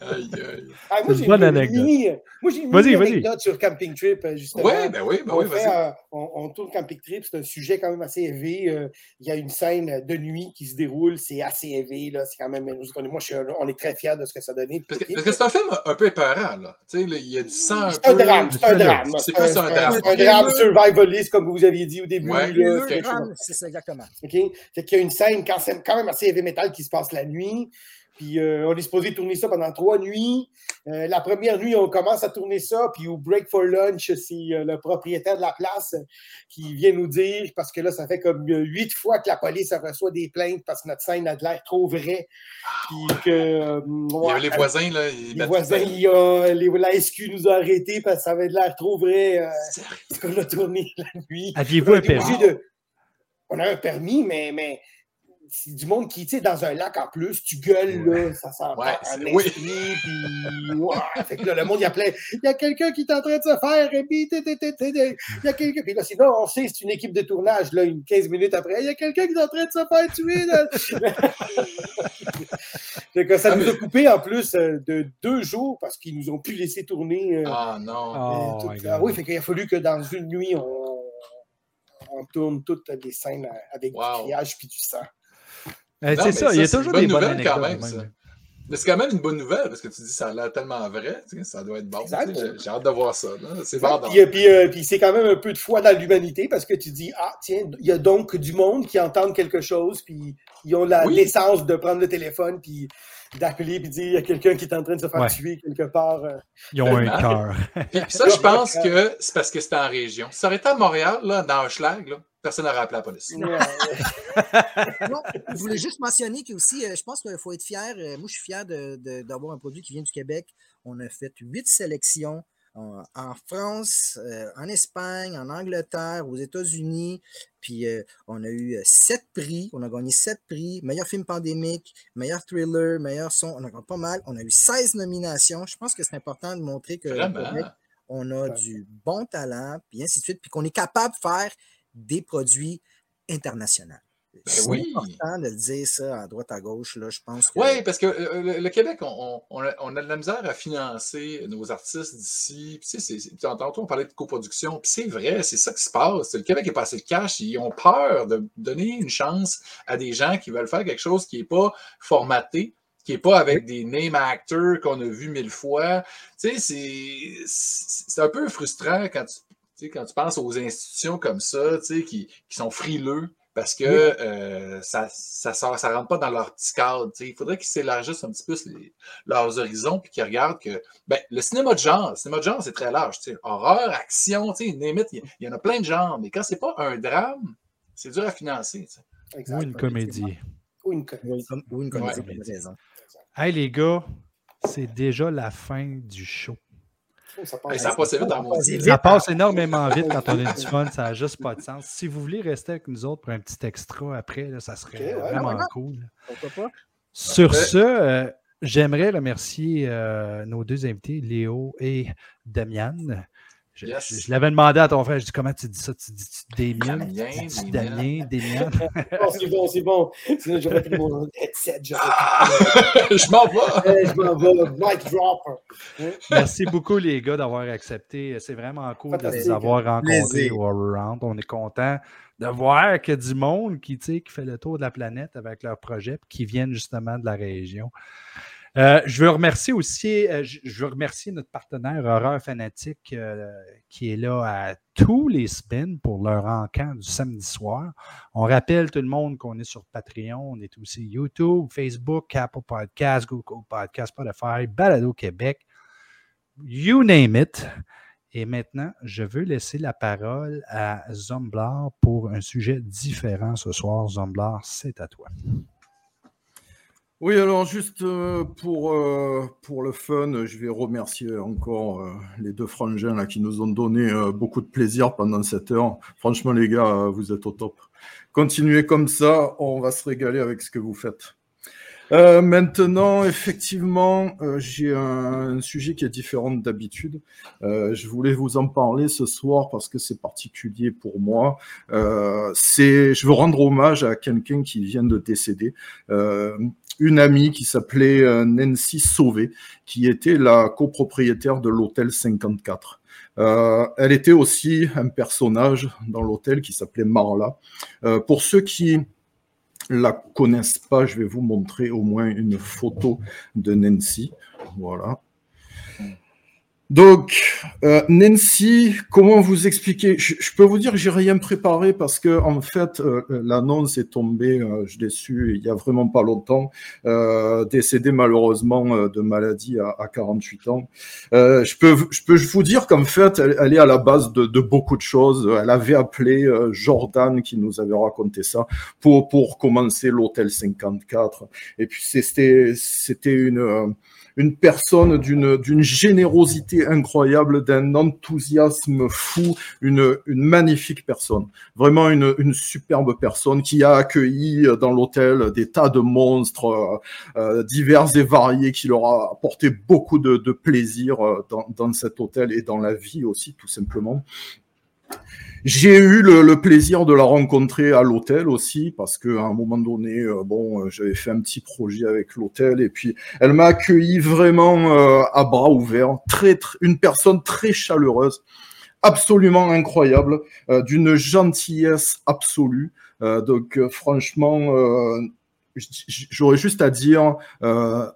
Speaker 3: Aïe, aïe.
Speaker 6: Ah, moi,
Speaker 2: C'est
Speaker 6: j'ai
Speaker 2: une bonne
Speaker 6: une
Speaker 2: anecdote.
Speaker 6: mini- Moi, j'ai une
Speaker 2: Vas-y,
Speaker 6: mini
Speaker 2: vas-y.
Speaker 6: anecdote sur Camping Trip, euh, justement.
Speaker 3: Ouais, ben oui, ben
Speaker 6: on,
Speaker 3: oui,
Speaker 6: fait,
Speaker 3: vas-y.
Speaker 6: euh, on, on tourne Camping Trip, c'est un sujet quand même assez élevé. euh, Il y a une scène de nuit qui se déroule, c'est assez élevé. là, C'est quand même. Moi, je suis, on est très fiers de ce que ça a donné.
Speaker 3: Parce que parce que c'est un film un peu épeurant, là. Tu sais, il y a du sang un
Speaker 6: C'est un
Speaker 3: peu.
Speaker 6: drame, c'est un drame.
Speaker 3: C'est plus un drame.
Speaker 6: C'est un drame survivaliste, comme vous aviez dit au début.
Speaker 3: Ouais,
Speaker 6: là, c'est-
Speaker 5: Drame, C'est ça, exactement.
Speaker 6: OK? Fait qu'il y a une scène quand, c'est quand même assez heavy metal qui se passe la nuit. Puis euh, on est supposé tourner ça pendant trois nuits. Euh, la première nuit, on commence à tourner ça. Puis au break for lunch, c'est euh, le propriétaire de la place qui vient nous dire, parce que là, ça fait comme huit fois que la police reçoit des plaintes parce que notre scène a de l'air trop vraie. Puis que. euh,
Speaker 3: Il y avait les voisins, là. ils
Speaker 6: les voisins, il a- les- la SQ nous a arrêtés parce que ça avait de l'air trop vrai. euh, ce qu'on a tourné la nuit.
Speaker 2: Aviez-vous
Speaker 6: a
Speaker 2: un permis?
Speaker 6: de- On a un permis, mais, mais c'est du monde qui, tu sais, dans un lac en plus, tu gueules, là, ça sent
Speaker 3: Ouais,
Speaker 6: un
Speaker 3: oui.
Speaker 6: puis ouais, fait que là, le monde, il appelait, il y a quelqu'un qui est en train de se faire, et puis, té, té, té, té, té, il y a quelqu'un, puis là, c'est non, on sait, c'est une équipe de tournage, là, une 15 minutes après, il y a quelqu'un qui est en train de se faire tuer, là. (laughs) Fait que ça
Speaker 3: Ah,
Speaker 6: nous
Speaker 3: mais-
Speaker 6: a coupé en plus euh, de deux jours parce qu'ils nous ont pu laisser tourner. euh,
Speaker 3: Ah non.
Speaker 2: Oh,
Speaker 6: euh, tout- ah oui, fait qu'il a fallu que dans une nuit, on, on tourne toutes les scènes avec
Speaker 3: Wow.
Speaker 6: du criage puis du sang.
Speaker 2: Eh, c'est ça, il y a toujours
Speaker 3: une
Speaker 2: des
Speaker 3: bonne
Speaker 2: bonnes
Speaker 3: nouvelle quand
Speaker 2: anecdotes.
Speaker 3: même. Mais c'est quand même une bonne nouvelle parce que tu dis ça a l'air tellement vrai, tu sais, ça doit être bon.
Speaker 6: Exact.
Speaker 3: tu sais, J'ai hâte de voir ça. C'est
Speaker 6: Ouais,
Speaker 3: vendeur.
Speaker 6: Puis, euh, puis, euh, puis c'est quand même un peu de foi dans l'humanité parce que tu dis, ah, tiens, il y a donc du monde qui entendent quelque chose, puis ils ont la
Speaker 3: Oui.
Speaker 6: décence de prendre le téléphone, puis d'appeler, puis dire, il y a quelqu'un qui est en train de se faire
Speaker 2: Ouais.
Speaker 6: tuer quelque part. euh.
Speaker 2: Ils ont un cœur.
Speaker 3: Puis ça, je pense que c'est parce que c'était en région. Si ça aurait été à Montréal, là, dans Hochelag, là, personne n'aurait appelé la police. (laughs)
Speaker 6: Ouais.
Speaker 5: Non, je voulais juste mentionner que aussi, euh, je pense qu'il faut être fier. euh, moi, je suis fier d'avoir un produit qui vient du Québec. On a fait huit sélections en, en France, euh, en Espagne, en Angleterre, aux États-Unis. Puis euh, on a eu euh, sept prix. On a gagné sept prix. Meilleur film pandémique, meilleur thriller, meilleur son. On a gagné pas mal. On a eu 16 nominations. Je pense que c'est important de montrer que on a du bon talent, puis ainsi de suite, puis qu'on est capable de faire des produits internationaux. c'est
Speaker 3: Ben oui.
Speaker 5: important de le dire ça à droite à gauche. Là, je pense que.
Speaker 3: Oui, parce que euh, le, le Québec, on, on a, on a de la misère à financer nos artistes d'ici. Tu sais, c'est- c'est- tantôt, on parlait de coproduction. Puis c'est vrai, c'est ça qui se passe. Le Québec est passé le cash. Ils ont peur de donner une chance à des gens qui veulent faire quelque chose qui n'est pas formaté, qui n'est pas avec des name actors qu'on a vus mille fois. Tu sais, c'est- c'est c'est un peu frustrant quand tu, tu sais, quand tu penses aux institutions comme ça, tu sais, qui, qui sont frileux parce que euh, ça ça, sort- ça rentre pas dans leur petit cadre. tu sais. Il faudrait qu'ils s'élargissent un petit peu les- leurs horizons puis qu'ils regardent que ben, le cinéma de genre, le cinéma de genre, c'est très large. tu sais. Horreur, action, tu sais, il y, en a plein de genres. Mais quand c'est pas un drame, c'est dur à financer. tu sais.
Speaker 6: Exact.
Speaker 2: Ou une comédie.
Speaker 6: Ou une comédie.
Speaker 5: Ou une, com- ou une comédie,
Speaker 3: Ouais.
Speaker 2: Hey les gars, c'est déjà la fin du show.
Speaker 6: Ça passe.
Speaker 3: ça vite mon
Speaker 2: Ça énormément vite quand on a du fun, ça n'a juste pas de sens. Si vous voulez rester avec nous autres pour un petit extra après, là, ça serait
Speaker 6: ouais,
Speaker 2: vraiment
Speaker 5: ouais.
Speaker 2: cool.
Speaker 5: Pourquoi pas?
Speaker 2: Sur ce, euh, j'aimerais remercier euh, nos deux invités, Léo et Damian. Je,
Speaker 3: Yes.
Speaker 2: je- je l'avais demandé à ton frère, je dis comment tu dis ça? Tu dis Damien?
Speaker 3: Damien,
Speaker 2: Tu dis
Speaker 3: Damien.
Speaker 2: Damien, (laughs)
Speaker 6: c'est bon, c'est bon. Sinon, j'aurais pris mon headset. (laughs)
Speaker 3: je m'en vais!
Speaker 6: Eh, je m'en vais. Mic drop.
Speaker 2: Merci beaucoup, les gars, d'avoir accepté. C'est vraiment cool de vous avoir rencontrés au Round. On est content de voir que du monde qui, tu sais, qui fait le tour de la planète avec leurs projets qui viennent justement de la région. Euh, je veux remercier aussi, euh, je veux remercier notre partenaire Horreur Fanatique euh, qui est là à tous les spins pour leur encamp du samedi soir. On rappelle tout le monde qu'on est sur Patreon, on est aussi YouTube, Facebook, Apple Podcast, Google Podcast, Spotify, Balado Québec, you name it. Et maintenant, je veux laisser la parole à Zomblar pour un sujet différent ce soir. Zomblar, c'est à toi.
Speaker 4: Oui, alors juste euh, pour, euh, pour le fun, je vais remercier encore euh, les deux frangins là, qui nous ont donné beaucoup de plaisir pendant cette heure. Franchement, les gars, vous êtes au top. Continuez comme ça, on va se régaler avec ce que vous faites. Maintenant, effectivement, j'ai un, sujet qui est différent d'habitude. Je voulais vous en parler ce soir parce que c'est particulier pour moi. C'est, je veux rendre hommage à quelqu'un qui vient de décéder. Une amie qui s'appelait euh, Nancy Sauvé, qui était la copropriétaire de l'hôtel 54. Euh, elle était aussi un personnage dans l'hôtel qui s'appelait Marla. Euh, pour ceux qui la connaissent pas, je vais vous montrer au moins une photo de Nancy. Voilà. Donc, euh, Nancy, comment vous expliquer je, je, peux vous dire que j'ai rien préparé parce que en fait, euh, l'annonce est tombée, euh, je l'ai su il y a vraiment pas longtemps, euh, décédée malheureusement euh, de maladie à, à 48 ans. Euh, je peux, je peux vous dire qu'en fait, elle, elle, est à la base de, de, beaucoup de choses. Elle avait appelé Jordan qui nous avait raconté ça pour pour commencer l'hôtel 54. Et puis c'était c'était une une personne d'une générosité incroyable, d'un enthousiasme fou, une, magnifique personne. Vraiment une, superbe personne qui a accueilli dans l'hôtel des tas de monstres euh, divers et variés, qui leur a apporté beaucoup de, plaisir dans, dans cet hôtel et dans la vie aussi, tout simplement. J'ai eu le, plaisir de la rencontrer à l'hôtel aussi, parce qu'à un moment donné, euh, bon, j'avais fait un petit projet avec l'hôtel, et puis elle m'a accueilli vraiment euh, à bras ouverts, très, une personne très chaleureuse, absolument incroyable, euh, d'une gentillesse absolue. Euh, donc franchement, euh, j'aurais juste à dire,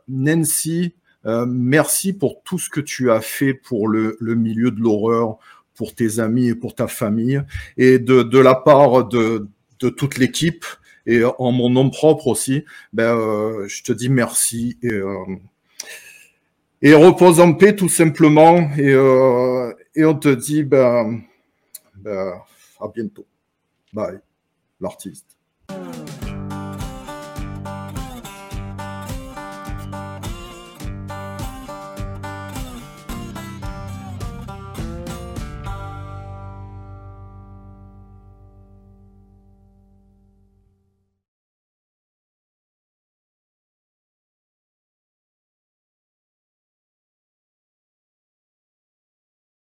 Speaker 4: Nancy, merci pour tout ce que tu as fait pour le milieu de l'horreur, pour tes amis et pour ta famille, et de, de la part de, de toute l'équipe, et en mon nom propre aussi, ben, euh, je te dis merci et, euh, et repose en paix tout simplement, et, euh, et on te dit ben, ben, à bientôt. Bye, l'artiste.